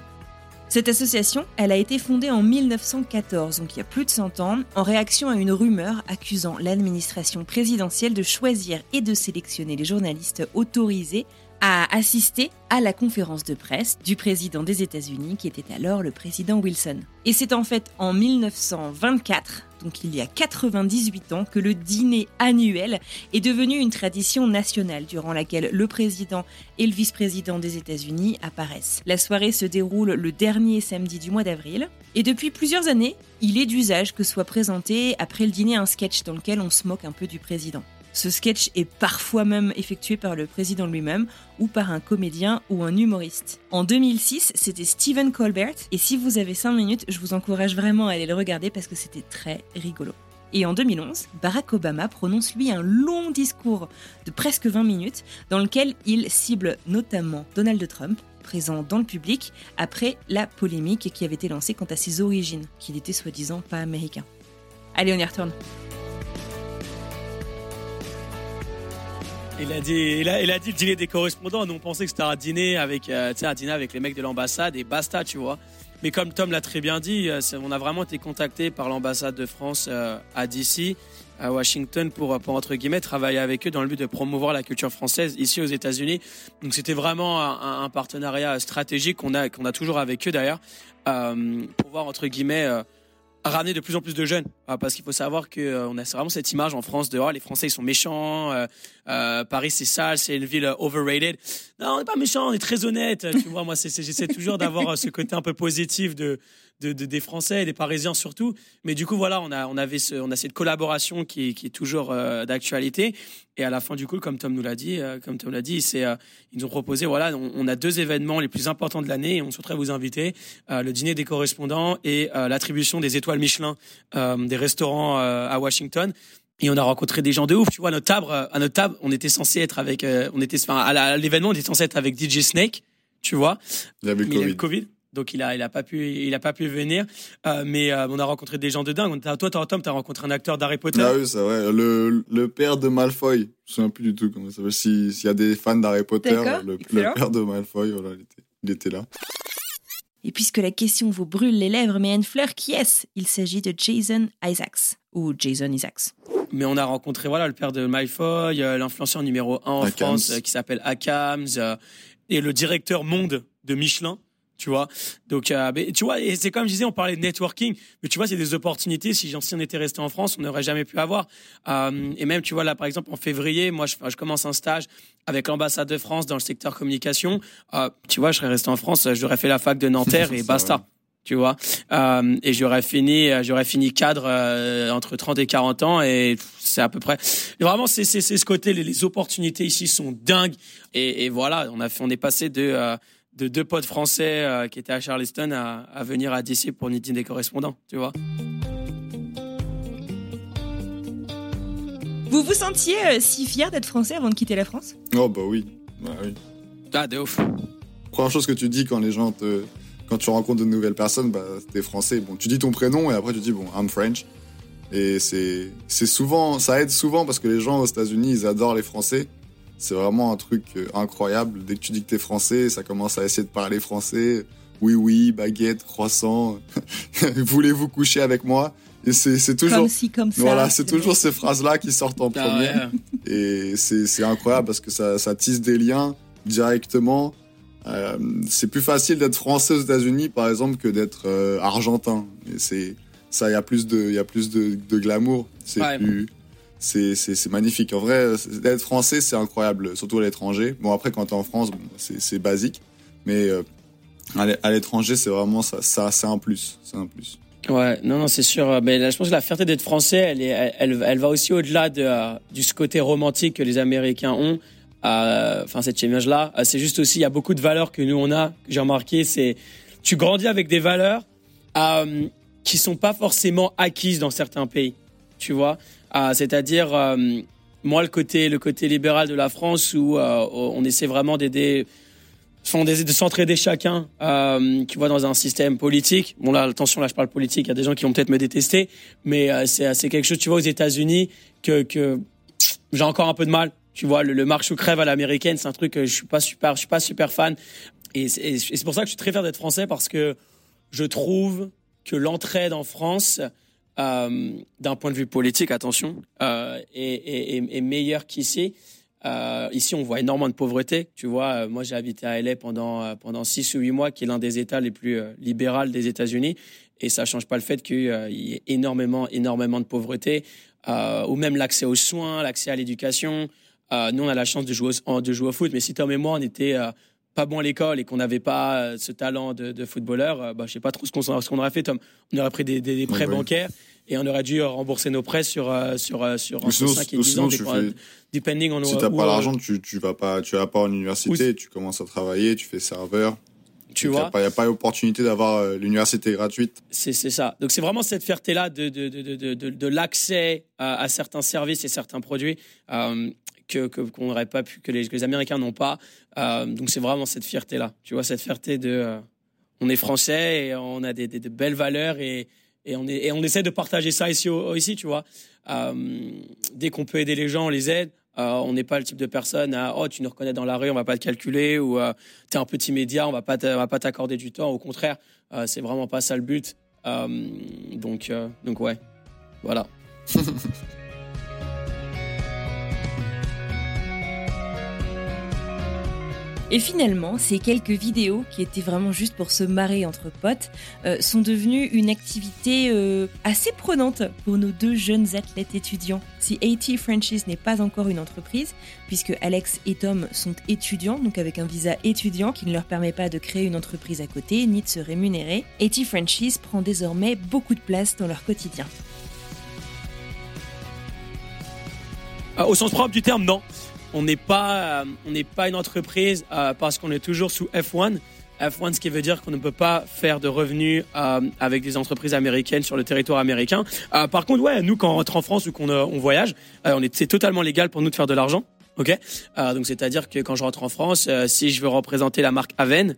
[SPEAKER 1] Cette association, elle a été fondée en 1914, donc il y a plus de 100 ans, en réaction à une rumeur accusant l'administration présidentielle de choisir et de sélectionner les journalistes autorisés à assister à la conférence de presse du président des États-Unis, qui était alors le président Wilson. Et c'est en fait en 1924, donc il y a 98 ans, que le dîner annuel est devenu une tradition nationale durant laquelle le président et le vice-président des États-Unis apparaissent. La soirée se déroule le dernier samedi du mois d'avril. Et depuis plusieurs années, il est d'usage que soit présenté après le dîner un sketch dans lequel on se moque un peu du président. Ce sketch est parfois même effectué par le président lui-même ou par un comédien ou un humoriste. En 2006, c'était Stephen Colbert et si vous avez 5 minutes, je vous encourage vraiment à aller le regarder parce que c'était très rigolo. Et en 2011, Barack Obama prononce lui un long discours de presque 20 minutes dans lequel il cible notamment Donald Trump, présent dans le public, après la polémique qui avait été lancée quant à ses origines, qu'il était soi-disant pas américain. Allez, on y retourne.
[SPEAKER 2] Il a dit, il a, il dit le dîner des correspondants. Nous, on pensait que c'était un dîner avec, euh, un dîner avec les mecs de l'ambassade et basta, tu vois. Mais comme Tom l'a très bien dit, euh, on a vraiment été contacté par l'ambassade de France euh, à DC, à Washington, pour, pour entre guillemets travailler avec eux dans le but de promouvoir la culture française ici aux États-Unis. Donc c'était vraiment un, partenariat stratégique qu'on a, qu'on a toujours avec eux d'ailleurs, euh, pour pouvoir entre guillemets euh, ramener de plus en plus de jeunes. Euh, parce qu'il faut savoir que euh, on a vraiment cette image en France de oh, les Français ils sont méchants, euh, euh, Paris c'est sale, c'est une ville overrated. Non, on n'est pas méchant, on est très honnête. Tu vois, moi j'essaie toujours d'avoir ce côté un peu positif de, de, de- des Français, des Parisiens surtout. Mais du coup voilà, on a on avait ce, on a cette collaboration qui, est- qui est toujours euh, d'actualité. Et à la fin du coup, comme Tom nous l'a dit, euh, comme Tom l'a dit, c'est euh, ils nous ont proposé voilà, on, on a deux événements les plus importants de l'année et on souhaiterait vous inviter euh, le dîner des correspondants et euh, l'attribution des étoiles Michelin euh, des restaurants euh, à Washington. Et on a rencontré des gens de ouf. Tu vois, à notre table, à notre table, on était censé être avec, euh, on était, enfin, à l'événement, on était censé être avec DJ Snake. Tu vois,
[SPEAKER 3] il y avait le Covid.
[SPEAKER 2] Donc il a, il a pas pu, il a pas pu venir. Euh, mais euh, on a rencontré des gens de dingue. Toi, toi, Tom, t'as rencontré un acteur d'Harry Potter?
[SPEAKER 3] ah oui c'est vrai le, le père de Malfoy je me souviens plus du tout comment il s'appelle si- s'il y a des fans d'Harry Potter le, père de Malfoy voilà il était, il était là
[SPEAKER 1] Et puisque la question vous brûle les lèvres, mais Anne Fleur, qui est-ce? Il s'agit de Jason Isaacs, ou Jason Isaacs.
[SPEAKER 2] Mais on a rencontré voilà le père de Malfoy, euh, l'influenceur numéro un en
[SPEAKER 3] Akams.
[SPEAKER 2] France euh, qui s'appelle Akams euh, et le directeur monde de Michelin. Tu vois, donc euh, mais tu vois, et c'est comme je disais, on parlait de networking, mais tu vois, c'est des opportunités. Si, si on était resté en France, on n'aurait jamais pu avoir. Euh, et même, tu vois, là, par exemple, en février, moi, je, je commence un stage avec l'ambassade de France dans le secteur communication. Euh, tu vois, je serais resté en France, j'aurais fait la fac de Nanterre et <laughs> basta tu vois. Euh, et j'aurais fini, j'aurais fini cadre euh, entre 30 et 40 ans et c'est à peu près. Vraiment, c'est c'est c'est ce côté, les, les opportunités ici sont dingues. Et, et voilà, on a fait, on est passé de euh, de deux potes français euh, qui étaient à Charleston à, à venir à DC pour une des correspondants, tu vois.
[SPEAKER 1] Vous vous sentiez euh, si fier d'être français avant de quitter la France?
[SPEAKER 3] Oh bah oui. Bah oui.
[SPEAKER 2] Ah, de ouf.
[SPEAKER 3] première chose que tu dis quand les gens te quand tu rencontres de nouvelles personnes bah t'es français. Bon tu dis ton prénom et après tu dis bon I'm French. Et c'est c'est souvent ça aide souvent parce que les gens aux États-Unis ils adorent les Français c'est vraiment un truc euh, incroyable dès que tu dis que t'es français ça commence à essayer de parler français oui oui baguette croissant <laughs> voulez-vous coucher avec moi? Et c'est c'est toujours.
[SPEAKER 6] Comme si, comme ça.
[SPEAKER 3] Voilà, c'est toujours ces phrases-là qui sortent en
[SPEAKER 2] Ah
[SPEAKER 3] premier.
[SPEAKER 2] ouais.
[SPEAKER 3] Et c'est c'est incroyable parce que ça, ça tisse des liens directement. Euh, c'est plus facile d'être français aux États-Unis, par exemple, que d'être euh, argentin. Et c'est ça, il y a plus de, il y a plus de, de glamour. C'est
[SPEAKER 2] Ouais.
[SPEAKER 3] plus, c'est magnifique. En vrai, d'être français, c'est incroyable, surtout à l'étranger. Bon, après, quand t'es en France, c'est basique, mais euh, à l'é- à l'étranger, c'est vraiment ça, c'est un plus, c'est un plus.
[SPEAKER 2] Ouais, non, non, c'est sûr. Mais je pense que la fierté d'être français, elle, va aussi au-delà de, euh, du côté romantique que les Américains ont. Euh, Enfin, cette image-là, c'est juste aussi, il y a beaucoup de valeurs que nous on a. Que j'ai remarqué, c'est tu grandis avec des valeurs qui sont pas forcément acquises dans certains pays. Tu vois, Euh, c'est-à-dire euh, moi le côté le côté libéral de la France où euh, on essaie vraiment d'aider de s'entraider chacun, euh, tu vois, dans un système politique. Bon là, attention, là, je parle politique. Il y a des gens qui vont peut-être me détester, mais c'est quelque chose, tu vois, aux États-Unis que j'ai encore un peu de mal. Tu vois, le, le marche ou crève à l'américaine, c'est un truc que je suis pas super, je suis pas super fan. Et c'est pour ça que je suis très fier d'être français parce que je trouve que l'entraide en France, euh, d'un point de vue politique, attention, euh, est, est, est- est meilleure qu'ici. Euh, ici, on voit énormément de pauvreté. Tu vois, euh, moi, j'ai habité à LA pendant euh, pendant six ou huit mois, qui est l'un des États les plus euh, libéraux des États-Unis, et ça change pas le fait qu'il euh, y ait énormément énormément de pauvreté, euh, ou même l'accès aux soins, l'accès à l'éducation. Euh, nous, on a la chance de jouer au, de jouer au foot, mais si Tom et moi, on était euh, pas bon à l'école et qu'on n'avait pas euh, ce talent de, de footballeur, euh, bah, je sais pas trop ce qu'on qu'on aurait fait, Tom. On aurait pris des, des, des prêts
[SPEAKER 3] Ouais, ouais.
[SPEAKER 2] Et on aurait dû euh, rembourser nos prêts sur euh, sur euh, sur entre
[SPEAKER 3] sinon,
[SPEAKER 2] 5 et
[SPEAKER 3] ou
[SPEAKER 2] 10
[SPEAKER 3] sinon,
[SPEAKER 2] ans, dépend-
[SPEAKER 3] fais,
[SPEAKER 2] depending on
[SPEAKER 3] si t'as pas
[SPEAKER 2] euh,
[SPEAKER 3] l'argent, tu, tu vas pas, tu vas pas en université, tu commences à travailler, tu fais serveur.
[SPEAKER 2] tu
[SPEAKER 3] Il n'y
[SPEAKER 2] vois.
[SPEAKER 3] a pas, y a pas opportunité d'avoir euh, l'université gratuite.
[SPEAKER 2] C'est c'est ça. Donc c'est vraiment cette fierté-là de, de, de, de, de, de l'accès à, à certains services et certains produits euh, que que- qu'on n'aurait pas pu, que les, que les Américains n'ont pas. Euh, donc c'est vraiment cette fierté-là. Tu vois, cette fierté de... euh, on est français et on a des, des, de belles valeurs et, et, on est, et on essaie de partager ça ici, ici tu vois. Euh, dès qu'on peut aider les gens, on les aide. Euh, on n'est pas le type de personne à oh tu nous reconnais dans la rue, on va pas te calculer ou euh, t'es un petit média, on va pas va pas t'accorder du temps. Au contraire, euh, c'est vraiment pas ça le but. Donc donc ouais, voilà. <laughs>
[SPEAKER 6] Et finalement, ces quelques vidéos qui étaient vraiment juste pour se marrer entre potes euh, sont devenues une activité euh, assez prenante pour nos deux jeunes athlètes étudiants. Si AT Franchise n'est pas encore une entreprise, puisque Alex et Tom sont étudiants, donc avec un visa étudiant qui ne leur permet pas de créer une entreprise à côté ni de se rémunérer, AT Franchise prend désormais beaucoup de place dans leur quotidien.
[SPEAKER 2] Euh, au sens propre du terme, non. On n'est pas, euh, on n'est pas une entreprise euh, parce qu'on est toujours sous F1. F1, ce qui veut dire qu'on ne peut pas faire de revenus euh, avec des entreprises américaines sur le territoire américain. Euh, par contre, ouais, nous, quand on rentre en France ou qu'on euh, on voyage, euh, on est, c'est totalement légal pour nous de faire de l'argent. Ok, donc c'est-à-dire que quand je rentre en France, si je veux représenter la marque Aven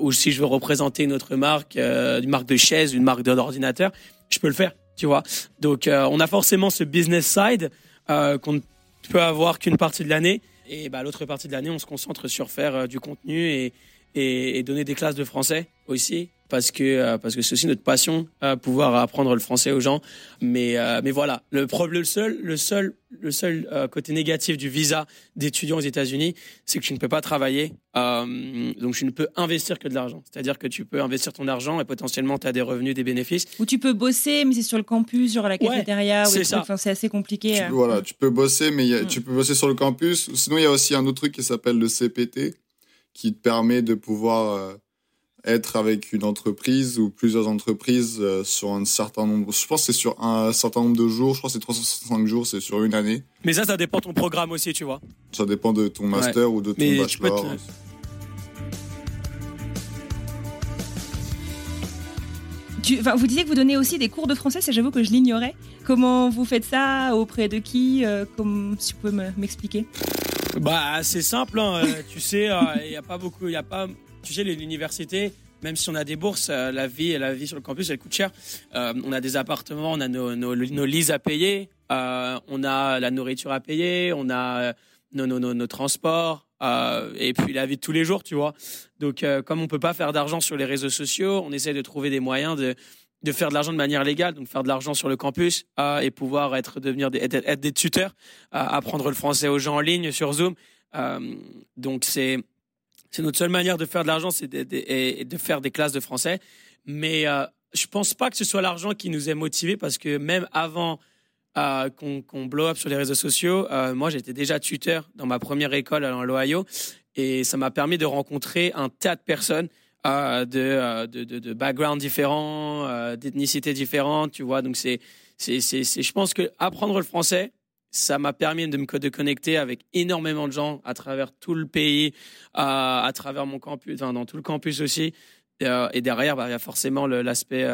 [SPEAKER 2] ou si je veux représenter une autre marque, une marque de chaise, une marque d'ordinateur, je peux le faire. Tu vois? Donc on a forcément ce business side qu'on ne peut avoir qu'une partie de l'année. Et bah, l'autre partie de l'année, on se concentre sur faire euh, du contenu et, et, et donner des classes de français aussi. Parce que euh, parce que c'est aussi notre passion, euh, pouvoir apprendre le français aux gens. Mais euh, mais voilà, le problème, le seul le seul le seul euh, côté négatif du visa d'étudiant aux États-Unis, c'est que tu ne peux pas travailler. Euh, donc tu ne peux investir que de l'argent. C'est-à-dire que tu peux investir ton argent et potentiellement tu as des revenus, des bénéfices.
[SPEAKER 6] Où tu peux bosser, mais c'est sur le campus, sur la cafétéria, ou
[SPEAKER 2] c'est
[SPEAKER 6] des
[SPEAKER 2] ça.
[SPEAKER 6] trucs, enfin, c'est assez compliqué.
[SPEAKER 3] Tu,
[SPEAKER 6] euh.
[SPEAKER 3] voilà, tu peux bosser, mais a-
[SPEAKER 6] Mm.
[SPEAKER 3] tu peux bosser sur le campus. Sinon, il y a aussi un autre truc qui s'appelle le CPT, qui te permet de pouvoir euh, être avec une entreprise ou plusieurs entreprises euh, sur un certain nombre. Je pense que c'est sur un certain nombre de jours. Je crois que c'est 365 jours, c'est sur une année.
[SPEAKER 2] Mais ça, ça dépend de ton programme aussi, tu vois.
[SPEAKER 3] Ça dépend de ton master ou de ton
[SPEAKER 2] Mais tu peux
[SPEAKER 3] bachelor.
[SPEAKER 2] te-
[SPEAKER 6] Tu- enfin, vous disiez que vous donnez aussi des cours de français, ça j'avoue que je l'ignorais. Comment vous faites ça? Auprès de qui? Euh, comme, Si vous pouvez me- m'expliquer.
[SPEAKER 2] Bah, c'est simple, hein, euh, tu sais, il y a pas beaucoup, il a pas, tu sais, l'université, même si on a des bourses, euh, la vie, la vie sur le campus, elle coûte cher. Euh, on a des appartements, on a nos, nos, nos leases à payer, euh, on a la nourriture à payer, on a euh, nos, nos, nos, transports, euh, et puis la vie de tous les jours, tu vois. Donc, euh, comme on peut pas faire d'argent sur les réseaux sociaux, on essaie de trouver des moyens de de faire de l'argent de manière légale, donc faire de l'argent sur le campus euh, et pouvoir être devenir des, être, être des tuteurs, euh, apprendre le français aux gens en ligne sur Zoom. Euh, donc c'est c'est notre seule manière de faire de l'argent, c'est de, de, de faire des classes de français. Mais euh, je pense pas que ce soit l'argent qui nous ait motivés parce que même avant qu'on blow up sur les réseaux sociaux, moi j'étais déjà tuteur dans ma première école à l'Ohio et ça m'a permis de rencontrer un tas de personnes euh, de, euh, de, de, de backgrounds différents, euh, d'ethnicités différentes, tu vois. Donc c'est, c'est, c'est, je pense que apprendre le français, ça m'a permis de me de connecter avec énormément de gens à travers tout le pays, euh, à travers mon campus, dans tout le campus aussi. Euh, et derrière, bah, il y a forcément l'aspect,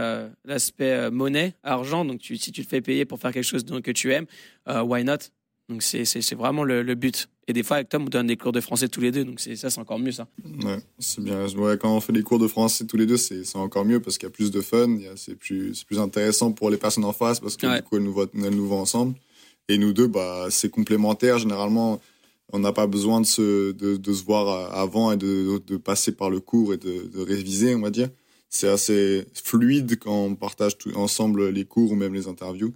[SPEAKER 2] l'aspect monnaie, argent. Donc, si tu te fais payer pour faire quelque chose que tu aimes, why not? Donc, c'est, c'est, c'est vraiment le but. Et des fois, avec Tom, on donne des cours de français tous les deux. Donc, ça, c'est encore mieux, ça.
[SPEAKER 3] Ouais, c'est bien. Ouais, quand on fait des cours de français tous les deux, c'est encore mieux parce qu'il y a plus de fun, c'est plus, intéressant pour les personnes en face parce que
[SPEAKER 2] Ouais.
[SPEAKER 3] du coup, elles nous, voient, elles nous voient ensemble. Et nous deux, bah, c'est complémentaire. Généralement, on n'a pas besoin de se, de, de se voir euh, avant et de, de passer par le cours et de, de réviser, on va dire. C'est assez fluide quand on partage tout, ensemble les cours ou même les interviews.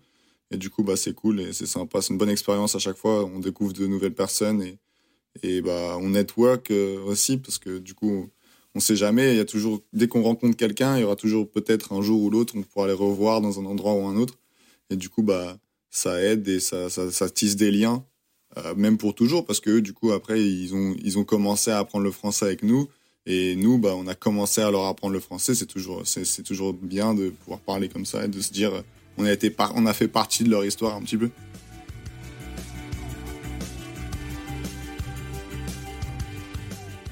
[SPEAKER 3] Et du coup, bah, c'est cool et c'est sympa. C'est une bonne expérience à chaque fois. On découvre de nouvelles personnes et, et bah, on network euh, aussi parce que du coup, on sait jamais. Il y a toujours, dès qu'on rencontre quelqu'un, il y aura toujours peut-être un jour ou l'autre, on pourra les revoir dans un endroit ou un autre. Et du coup, bah, ça aide et ça, ça, tisse des liens, euh, même pour toujours, parce que du coup, après, ils ont, ils ont commencé à apprendre le français avec nous. Et nous, bah, on a commencé à leur apprendre le français. C'est toujours, c'est, toujours bien de pouvoir parler comme ça et de se dire, on a été, par- on a fait partie de leur histoire un petit peu.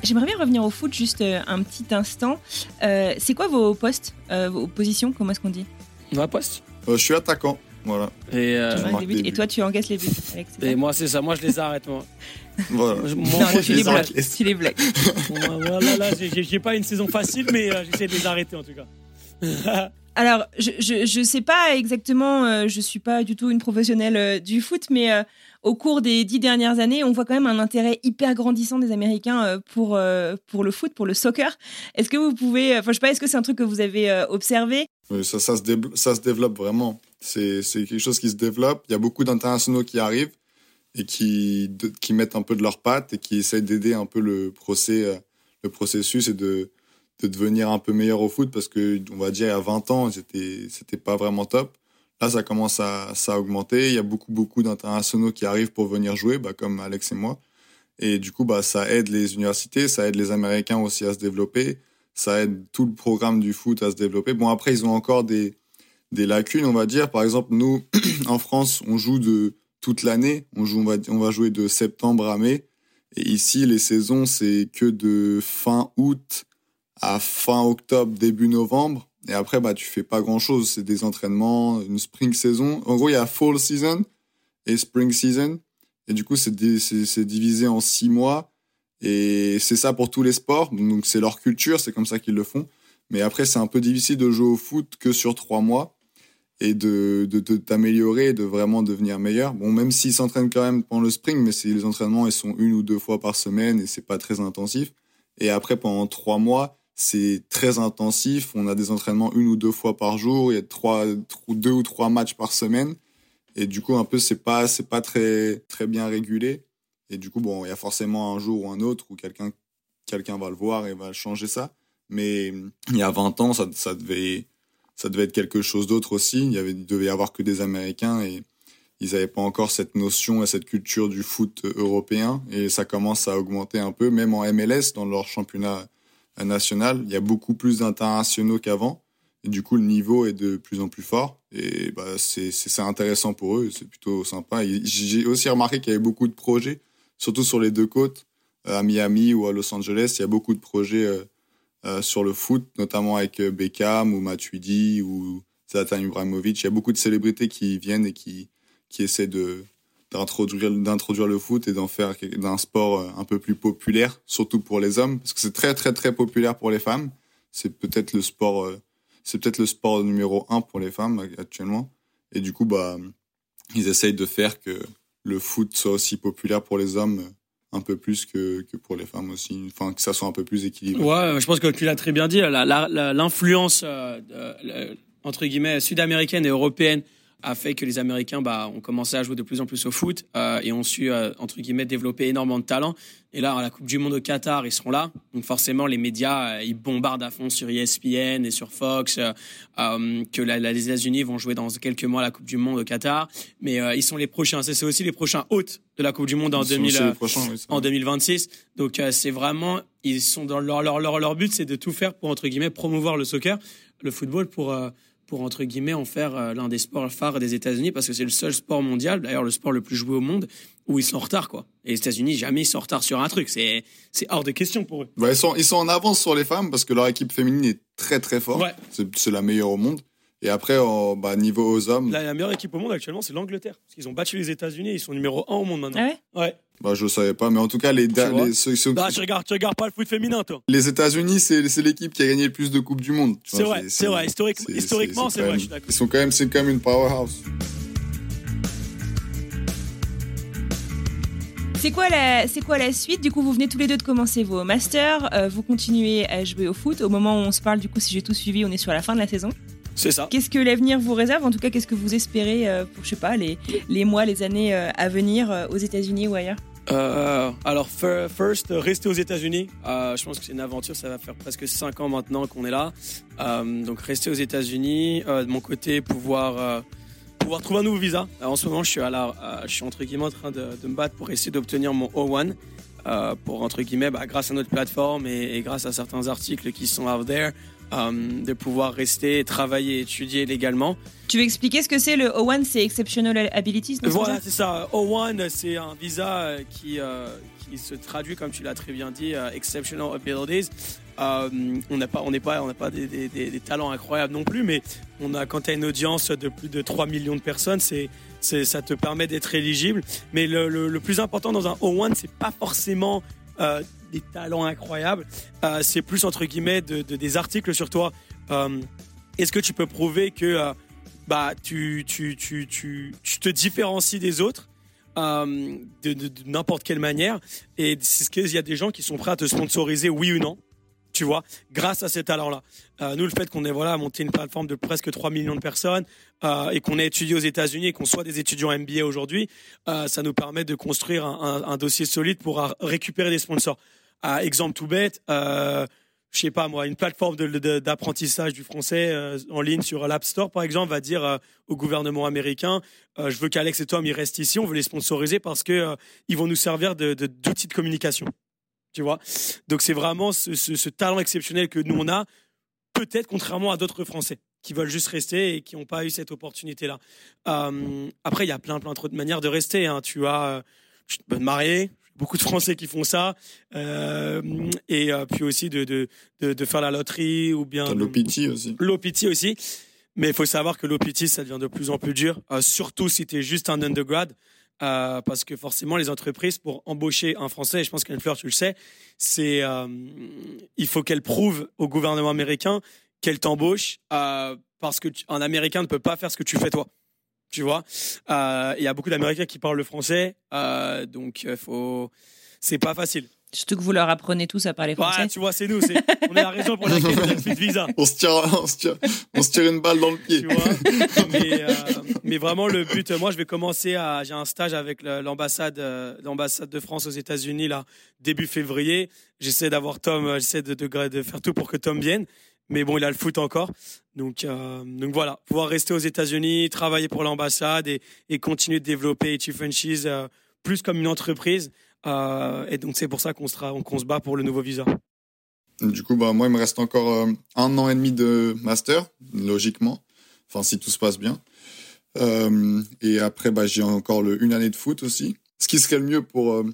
[SPEAKER 6] J'aimerais bien revenir au foot juste euh, un petit instant. Euh, c'est quoi vos postes, euh, vos positions Comment est-ce qu'on dit?
[SPEAKER 2] On va poste?
[SPEAKER 3] Euh, je suis attaquant, voilà.
[SPEAKER 2] Et, euh,
[SPEAKER 6] des buts. toi, tu encaisses les buts, Alex.
[SPEAKER 2] et moi, c'est ça. Moi, je les arrête, moi. <laughs>
[SPEAKER 3] Voilà.
[SPEAKER 2] Je- moi,
[SPEAKER 6] Non,
[SPEAKER 2] moi, je
[SPEAKER 6] les
[SPEAKER 2] arrête.
[SPEAKER 6] Tu les bloques. <laughs>
[SPEAKER 2] Moi, voilà, là, j'ai- pas une saison facile, mais euh, j'essaie de les arrêter, en tout cas. <laughs>
[SPEAKER 6] Alors, je, je sais pas exactement, euh, je suis pas du tout une professionnelle euh, du foot, mais euh, au cours des dix dernières années, on voit quand même un intérêt hyper grandissant des Américains pour, pour le foot, pour le soccer. Est-ce que vous pouvez, enfin, je sais pas, est-ce que c'est un truc que vous avez observé?
[SPEAKER 3] Ça, ça, se développe vraiment. C'est quelque chose qui se développe. Il y a beaucoup d'internationaux qui arrivent et qui, qui mettent un peu de leurs pattes et qui essayent d'aider un peu le, procès, le processus et de, de devenir un peu meilleur au foot parce que, on va dire, a 20 ans, c'était pas vraiment top. Là, ça commence à, ça a augmenter. Il y a beaucoup, beaucoup d'internationaux qui arrivent pour venir jouer, bah, comme Alex et moi. Et du coup, bah, ça aide les universités, ça aide les Américains aussi à se développer ça aide tout le programme du foot à se développer. Bon, après, ils ont encore des, des lacunes, on va dire. Par exemple, nous, <clears throat> en France, on joue de toute l'année. On, on, va, on va jouer de septembre à mai. Et ici, les saisons, c'est que de fin août à fin octobre, début novembre. Et après, bah, tu fais pas grand chose. C'est des entraînements, une spring saison. En gros, il y a fall season et spring season. Et du coup, c'est di- c'est- c'est divisé en six mois. Et c'est ça pour tous les sports. Donc, c'est leur culture, c'est comme ça qu'ils le font. Mais après, c'est un peu difficile de jouer au foot que sur trois mois et de, de, t'améliorer de vraiment devenir meilleur. Bon, même s'ils s'entraînent quand même pendant le spring, mais les entraînements, ils sont une ou deux fois par semaine et c'est pas très intensif. Et après, pendant trois mois, c'est très intensif. On a des entraînements une ou deux fois par jour. Il y a trois, tro- deux ou trois matchs par semaine. Et du coup, un peu, c'est pas, c'est pas très, très bien régulé. Et du coup, bon, il y a forcément un jour ou un autre où quelqu'un, quelqu'un va le voir et va changer ça. Mais il y a 20 ans, ça, ça devait, ça devait être quelque chose d'autre aussi. Il y avait, il devait y avoir que des Américains et ils n'avaient pas encore cette notion et cette culture du foot européen. Et ça commence à augmenter un peu, même en MLS, dans leur championnat national. Il y a beaucoup plus d'internationaux qu'avant. Du coup, le niveau est de plus en plus fort. Et bah, c'est intéressant pour eux. C'est plutôt sympa. J'ai aussi remarqué qu'il y avait beaucoup de projets, surtout sur les deux côtes, euh, à Miami ou à Los Angeles. Il y a beaucoup de projets euh, euh, sur le foot, notamment avec Beckham ou Matuidi ou Zlatan Ibrahimovic. Il y a beaucoup de célébrités qui viennent et qui, qui essaient de d'introduire d'introduire le foot et d'en faire d'un sport euh, un peu plus populaire, surtout pour les hommes, parce que c'est très très très populaire pour les femmes. C'est peut-être le sport, euh, c'est peut-être le sport numéro un pour les femmes euh, actuellement. Et du coup, bah, ils essayent de faire que le foot soit aussi populaire pour les hommes, un peu plus que, que pour les femmes aussi. Enfin, que ça soit un peu plus équilibré.
[SPEAKER 2] Ouais, je pense que tu l'as très bien dit. L'influence entre guillemets sud-américaine et européenne a fait que les Américains bah, ont commencé à jouer de plus en plus au foot euh, et ont su, euh, entre guillemets, développer énormément de talent. Et là, à la Coupe du Monde au Qatar, ils seront là. Donc forcément, les médias, euh, ils bombardent à fond sur ESPN et sur Fox que la, la- les États-Unis vont jouer dans quelques mois à la Coupe du Monde au Qatar. Mais ils sont les prochains. C'est aussi les prochains hôtes de la Coupe du Monde en,
[SPEAKER 3] Ils sont
[SPEAKER 2] 2000,
[SPEAKER 3] aussi les prochains, oui, c'est
[SPEAKER 2] en
[SPEAKER 3] vrai.
[SPEAKER 2] 2026. Donc c'est vraiment, ils sont dans leur, leur, leur, leur but, c'est de tout faire pour, entre guillemets, promouvoir le soccer, le football pour... pour entre guillemets en faire euh, l'un des sports phares des États-Unis parce que c'est le seul sport mondial, d'ailleurs le sport le plus joué au monde, où ils sont en retard quoi. Et les États-Unis jamais ils sont en retard sur un truc, c'est c'est hors de question pour eux.
[SPEAKER 3] Bah, ils, sont, ils sont en avance sur les femmes parce que leur équipe féminine est très très forte.
[SPEAKER 2] Ouais.
[SPEAKER 3] C'est la meilleure au monde. Et après, en, bah, niveau aux hommes,
[SPEAKER 2] La, la meilleure équipe au monde actuellement c'est l'Angleterre parce qu'ils ont battu les États-Unis, ils sont numéro 1 au monde maintenant.
[SPEAKER 6] Ah ouais
[SPEAKER 2] Ouais.
[SPEAKER 3] bah, je ne savais pas, mais en tout cas, les, da- ceux- ceux-
[SPEAKER 2] Bah tu regardes, tu regardes pas le foot féminin toi.
[SPEAKER 3] les États-Unis, c'est c'est l'équipe qui a gagné le plus de Coupes du Monde.
[SPEAKER 2] C'est vrai, c'est vrai. Historique- historiquement, c'est vrai,
[SPEAKER 3] même-
[SPEAKER 2] je suis d'accord.
[SPEAKER 3] Ils sont quand même, c'est quand même une powerhouse.
[SPEAKER 6] C'est quoi la c'est quoi la suite? Du coup, vous venez tous les deux de commencer vos masters, euh, vous continuez à jouer au foot. Au moment où on se parle, du coup, si j'ai tout suivi, on est sur la fin de la saison.
[SPEAKER 2] C'est ça.
[SPEAKER 6] Qu'est-ce que l'avenir vous réserve? En tout cas, qu'est-ce que vous espérez euh, pour je sais pas les les mois, les années euh, à venir euh, aux États-Unis ou ailleurs?
[SPEAKER 2] Euh, alors, fir- first, rester aux États-Unis. Euh, je pense que c'est une aventure. Ça va faire presque 5 ans maintenant qu'on est là. Euh, donc, rester aux États-Unis. De mon côté, pouvoir, pouvoir trouver un nouveau visa. En ce moment, je suis, à la, je suis entre guillemets en train de, de me battre pour essayer d'obtenir mon O1. Euh, pour entre guillemets, bah, grâce à notre plateforme et, et grâce à certains articles qui sont out there, de pouvoir rester, travailler, étudier légalement.
[SPEAKER 6] Tu veux expliquer ce que c'est le O1 C'est Exceptional Abilities
[SPEAKER 2] Voilà, c'est ça. O1, c'est un visa euh, qui, euh, qui se traduit, comme tu l'as très bien dit, euh, Exceptional Abilities. Euh, on n'a pas, on n'est pas, on n'a pas des, des- des- des talents incroyables non plus, mais on a, quand tu as une audience de plus de 3 millions de personnes, c'est, c'est, ça te permet d'être éligible. Mais le, le- le plus important dans un O1, c'est pas forcément euh, des talents incroyables. Euh, c'est plus entre guillemets de, de- des articles sur toi. Euh, est-ce que tu peux prouver que euh, bah, tu, tu, tu, tu, te différencies des autres de, n'importe quelle manière? Et c'est ce qu'il y a des gens qui sont prêts à te sponsoriser, oui ou non tu vois, grâce à ces talents-là. Nous, le fait qu'on ait voilà monté une plateforme de presque 3 millions de personnes et qu'on ait étudié aux États-Unis et qu'on soit des étudiants MBA aujourd'hui, ça nous permet de construire un, dossier solide pour récupérer des sponsors. Exemple tout bête, euh, je sais pas moi, une plateforme d'apprentissage du français euh, en ligne sur l'App Store, par exemple, va dire euh, au gouvernement américain, euh, je veux qu'Alex et Tom ils restent ici, on veut les sponsoriser parce que ils vont nous servir d'outils de communication. Tu vois? Donc c'est vraiment ce, talent exceptionnel que nous on a, peut-être contrairement à d'autres Français qui veulent juste rester et qui n'ont pas eu cette opportunité-là. Après, il y a plein, plein de manières de rester. hein. Tu as, tu peux te marier, beaucoup de Français qui font ça, euh, et euh, puis aussi de, de, de, de faire la loterie ou bien
[SPEAKER 3] l'OPT aussi.
[SPEAKER 2] l'OPT aussi. Mais il faut savoir que l'OPT, ça devient de plus en plus dur, euh, surtout si tu es juste un undergrad. euh, parce que forcément, les entreprises, pour embaucher un Français, et je pense qu'Anne Fleur, tu le sais, c'est euh, il faut qu'elle prouve au gouvernement américain qu'elle t'embauche euh, parce que tu- un Américain ne peut pas faire ce que tu fais toi. Tu vois, Euh, il y a beaucoup d'Américains qui parlent le français, euh, donc euh, faut, c'est pas facile.
[SPEAKER 6] Surtout que vous leur apprenez tous à parler français.
[SPEAKER 2] Ouais, tu vois, c'est nous, c'est, on est la raison pour laquelle on a le visa.
[SPEAKER 3] On se tire, on se tire, on se tire une balle dans le pied.
[SPEAKER 2] tu vois. <laughs> mais, euh, mais vraiment, le but, moi, je vais commencer à. J'ai un stage avec l'ambassade, euh, l'ambassade de France aux États-Unis là début février. J'essaie d'avoir Tom, euh, j'essaie de, de, de faire tout pour que Tom vienne. Mais bon, il a le foot encore. Donc, euh, donc voilà, pouvoir rester aux États-Unis, travailler pour l'ambassade et, continuer de développer Chief Franchise euh, plus comme une entreprise. Euh, et donc, c'est pour ça qu'on se, bat pour le nouveau visa.
[SPEAKER 3] Du coup, bah, moi, il me reste encore un an et demi de master, logiquement. Enfin, si tout se passe bien. Et après, bah, j'ai encore une année de foot aussi. Ce qui serait le mieux pour,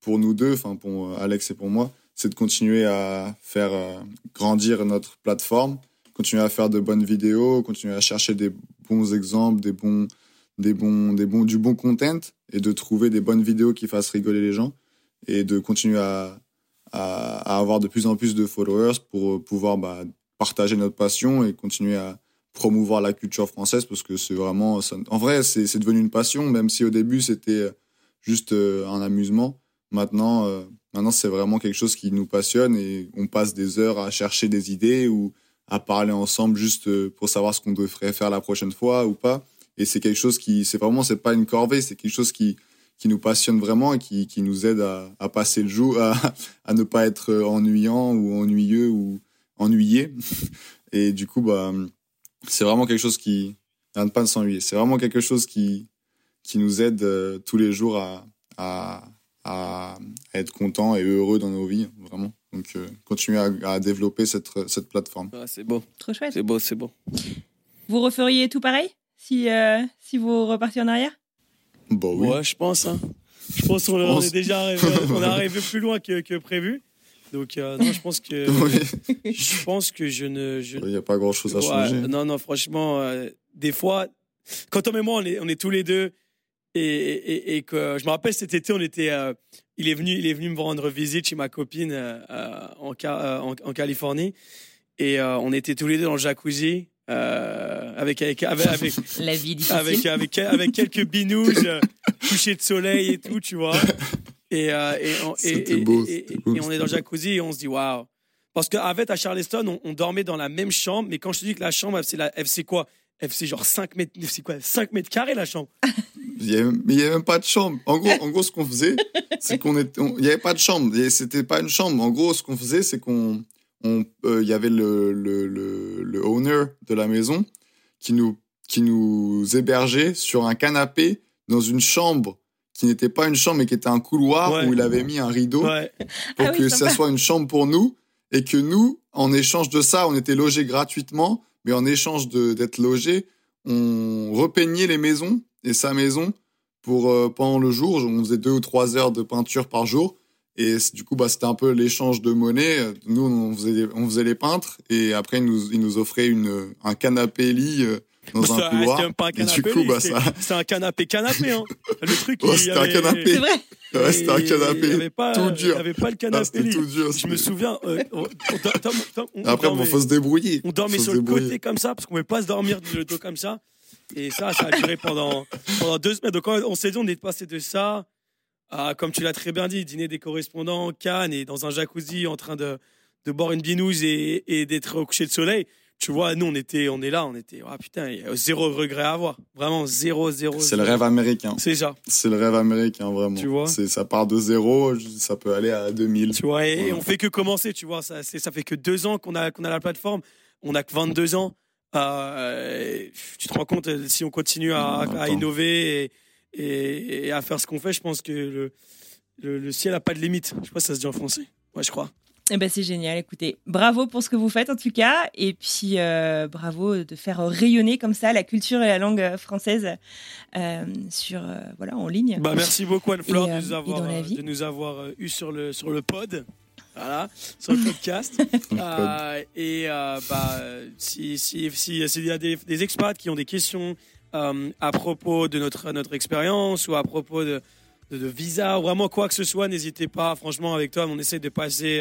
[SPEAKER 3] pour nous deux, enfin, pour Alex et pour moi, c'est de continuer à faire euh, grandir notre plateforme, continuer à faire de bonnes vidéos, continuer à chercher des bons exemples, des bons, des bons, des bons, du bon content et de trouver des bonnes vidéos qui fassent rigoler les gens et de continuer à, à, avoir de plus en plus de followers pour pouvoir bah, partager notre passion et continuer à promouvoir la culture française parce que c'est vraiment en vrai c'est devenu une passion même si au début c'était juste euh, un amusement. Maintenant euh, maintenant c'est vraiment quelque chose qui nous passionne et on passe des heures à chercher des idées ou à parler ensemble juste euh, pour savoir ce qu'on devrait faire la prochaine fois ou pas. Et c'est quelque chose qui, c'est vraiment, c'est pas une corvée, c'est quelque chose qui, qui nous passionne vraiment et qui, qui nous aide à, à passer le jour, <laughs> à, à ne pas être ennuyant ou ennuyeux ou ennuyé. <laughs> Et du coup, bah, c'est vraiment quelque chose qui, à ne pas s'ennuyer. C'est vraiment quelque chose qui, qui nous aide euh, tous les jours à, à, à, être content et heureux dans nos vies, vraiment. Donc, euh, continuer à, à, développer cette, cette plateforme.
[SPEAKER 2] Ah, c'est beau.
[SPEAKER 6] Trop chouette.
[SPEAKER 2] C'est beau, c'est beau.
[SPEAKER 6] Vous referiez tout pareil si, euh, si vous repartiez en arrière?
[SPEAKER 3] Bah oui.
[SPEAKER 2] Ouais, je pense. Hein. Je pense qu'on on est déjà arrivé, on est <laughs> arrivé plus loin que, que prévu. Donc euh, non, je pense que <laughs>
[SPEAKER 3] Oui.
[SPEAKER 2] je pense que je ne. je-
[SPEAKER 3] Il n'y a pas grand chose à
[SPEAKER 2] Ouais,
[SPEAKER 3] changer.
[SPEAKER 2] non, non, franchement, euh, des fois, quand Tom et moi, on est, on est tous les deux, et, et, et que je me rappelle cet été, on était, euh, il est venu, il est venu me rendre visite chez ma copine euh, euh, en, en, en Californie, et euh, on était tous les deux dans le jacuzzi. euh, avec, avec, avec, avec, <laughs>
[SPEAKER 6] La vie difficile.
[SPEAKER 2] avec, avec, avec quelques binouges, coucher de soleil et tout, tu vois. Et, euh, et, on-
[SPEAKER 3] beau, beau.
[SPEAKER 2] et on est dans le jacuzzi et on se dit waouh. Parce qu'avec à Charleston, on, on dormait dans la même chambre, mais quand je te dis que la chambre, elle faisait, la, elle faisait quoi? Elle faisait genre 5 mètres, c'est quoi? 5 mètres carrés la chambre
[SPEAKER 3] Il y avait- mais il n'y avait même pas de chambre. En gros, en gros ce qu'on faisait, c'est qu'on était, on- il n'y avait pas de chambre. C'était pas une chambre. En gros, ce qu'on faisait, c'est qu'on, on, euh, il y avait le, le, le, le owner de la maison qui nous, qui nous hébergeait sur un canapé dans une chambre qui n'était pas une chambre, mais qui était un couloir
[SPEAKER 2] Ouais.
[SPEAKER 3] où il avait mis un rideau
[SPEAKER 2] Ouais.
[SPEAKER 3] pour
[SPEAKER 6] Ah oui,
[SPEAKER 3] que
[SPEAKER 6] sympa.
[SPEAKER 3] ça soit une chambre pour nous et que nous, en échange de ça, on était logés gratuitement, mais en échange de- d'être logés, on repeignait les maisons et sa maison pour euh, pendant le jour. On faisait deux ou trois heures de peinture par jour. Et du coup, bah, c'était un peu l'échange de monnaie. Nous, on faisait, les- on faisait les peintres et après, ils nous, ils nous offraient une, un canapé lit euh, dans
[SPEAKER 2] Bah,
[SPEAKER 3] un couloir.
[SPEAKER 2] C'était même pas un
[SPEAKER 3] Et
[SPEAKER 2] canapé.
[SPEAKER 3] du coup, bah,
[SPEAKER 2] c'était-
[SPEAKER 3] ça,
[SPEAKER 2] C'était un canapé canapé. Hein. <laughs> Le truc,
[SPEAKER 3] Ouais,
[SPEAKER 2] il
[SPEAKER 3] c'était un canapé.
[SPEAKER 6] C'est vrai.
[SPEAKER 3] ouais, c'était un
[SPEAKER 2] et Il
[SPEAKER 3] canapé.
[SPEAKER 2] avait pas,
[SPEAKER 3] tout
[SPEAKER 2] Il
[SPEAKER 3] dur.
[SPEAKER 2] avait pas le
[SPEAKER 3] Ah,
[SPEAKER 2] canapé.
[SPEAKER 3] tout dur.
[SPEAKER 2] Je me souviens. euh, on,
[SPEAKER 3] Après, bon,
[SPEAKER 2] dormait-
[SPEAKER 3] faut se débrouiller.
[SPEAKER 2] On dormait sur le côté comme ça parce qu'on ne pouvait pas se dormir le dos comme ça. Et ça, ça a duré pendant, pendant deux semaines. Donc, on s'est dit, on est passé de ça à, comme tu l'as très bien dit, dîner des correspondants, Cannes et dans un jacuzzi en train de, de boire une binouze et, et d'être au coucher de soleil. Tu vois, nous, on était, on est là, on était, ah putain, il y a zéro regret à avoir. Vraiment, zéro, zéro.
[SPEAKER 3] C'est le rêve américain.
[SPEAKER 2] C'est ça.
[SPEAKER 3] C'est le rêve américain, vraiment.
[SPEAKER 2] Tu vois
[SPEAKER 3] ça part de zéro, ça peut aller à 2000.
[SPEAKER 2] Tu vois, et,
[SPEAKER 3] Ouais.
[SPEAKER 2] on fait que commencer, tu vois. Ça, ça fait que deux ans qu'on a, qu'on a la plateforme. On a que 22 ans. Euh, tu te rends compte, euh, si on continue à, innover et, et- et à faire ce qu'on fait, je pense que le, le, le ciel n'a pas de limite. Je sais pas si ça se dit en français. Ouais, je crois.
[SPEAKER 6] Eh ben, c'est génial. Écoutez, bravo pour ce que vous faites en tout cas. Et puis, euh, bravo de faire rayonner comme ça la culture et la langue française euh, sur, euh, voilà, en ligne.
[SPEAKER 2] Bah, merci beaucoup,
[SPEAKER 6] euh,
[SPEAKER 2] de, nous
[SPEAKER 6] et
[SPEAKER 2] avoir,
[SPEAKER 6] dans la
[SPEAKER 2] euh,
[SPEAKER 6] vie
[SPEAKER 2] de nous avoir eu sur le, sur le pod. Voilà, sur le podcast. <laughs> Euh, et euh, bah, si si si s'il y a des, des expats qui ont des questions euh, à propos de notre notre expérience ou à propos de, de, de visa ou vraiment quoi que ce soit, n'hésitez pas. Franchement, avec toi, on essaie de passer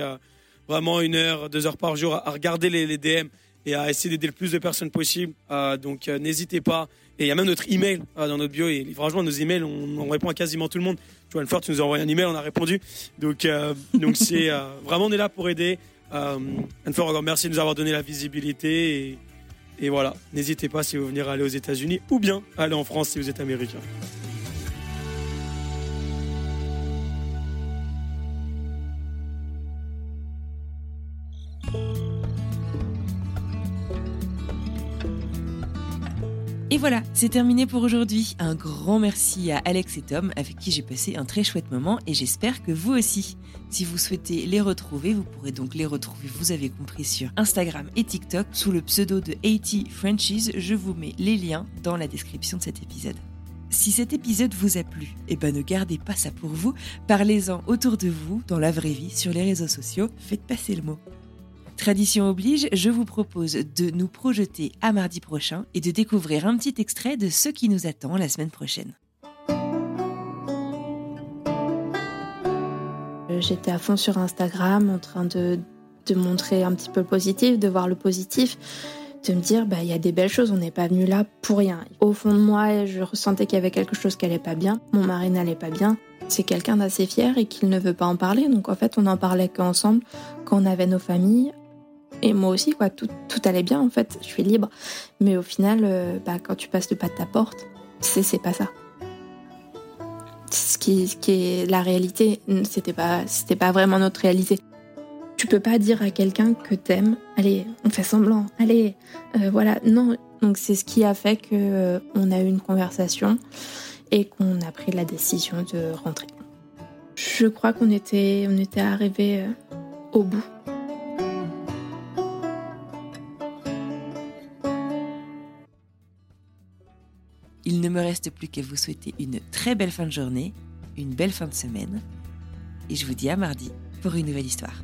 [SPEAKER 2] vraiment une heure, deux heures par jour à, à regarder les, les DM et à essayer d'aider le plus de personnes possible. Donc n'hésitez pas. Et il y a même notre email dans notre bio. Et franchement, nos emails, on, on répond à quasiment tout le monde. Vois, Anne-Fleur, tu nous as envoyé un email, on a répondu. Donc, euh, donc <laughs> c'est euh, vraiment, on est là pour aider. Euh, Anne-Fleur, encore merci de nous avoir donné la visibilité. Et, et voilà, n'hésitez pas si vous venez aller aux États-Unis ou bien aller en France si vous êtes américain.
[SPEAKER 1] Voilà, c'est terminé pour aujourd'hui. Un grand merci à Alex et Tom avec qui j'ai passé un très chouette moment et j'espère que vous aussi. Si vous souhaitez les retrouver, vous pourrez donc les retrouver, vous avez compris, sur Instagram et TikTok sous le pseudo de 80 Frenchies. Je vous mets les liens dans la description de cet épisode. Si cet épisode vous a plu, eh ben ne gardez pas ça pour vous, parlez-en autour de vous, dans la vraie vie, sur les réseaux sociaux, faites passer le mot. Tradition oblige, je vous propose de nous projeter à mardi prochain et de découvrir un petit extrait de ce qui nous attend la semaine prochaine.
[SPEAKER 7] Euh, J'étais à fond sur Instagram en train de, de montrer un petit peu le positif, de voir le positif, de me dire bah il y a des belles choses, on n'est pas venu là pour rien. Au fond de moi, je ressentais qu'il y avait quelque chose qui allait pas bien, mon mari n'allait pas bien. C'est quelqu'un d'assez fier et qu'il ne veut pas en parler, donc en fait on en parlait qu'ensemble quand on avait nos familles. Et moi aussi, quoi. Tout, tout allait bien, en fait. Je suis libre. Mais au final, euh, bah, quand tu passes le pas de ta porte, c'est, c'est pas ça. Ce qui, ce qui est la réalité, c'était pas, pas vraiment notre réalité. Tu peux pas dire à quelqu'un que t'aimes, allez, on fait semblant, allez, euh, voilà. Non, donc c'est ce qui a fait que euh, on a eu une conversation et qu'on a pris la décision de rentrer. Je crois qu'on était, on était arrivé au bout.
[SPEAKER 8] Il ne me reste plus qu'à vous souhaiter une très belle fin de journée, une belle fin de semaine, et je vous dis à mardi pour une nouvelle histoire.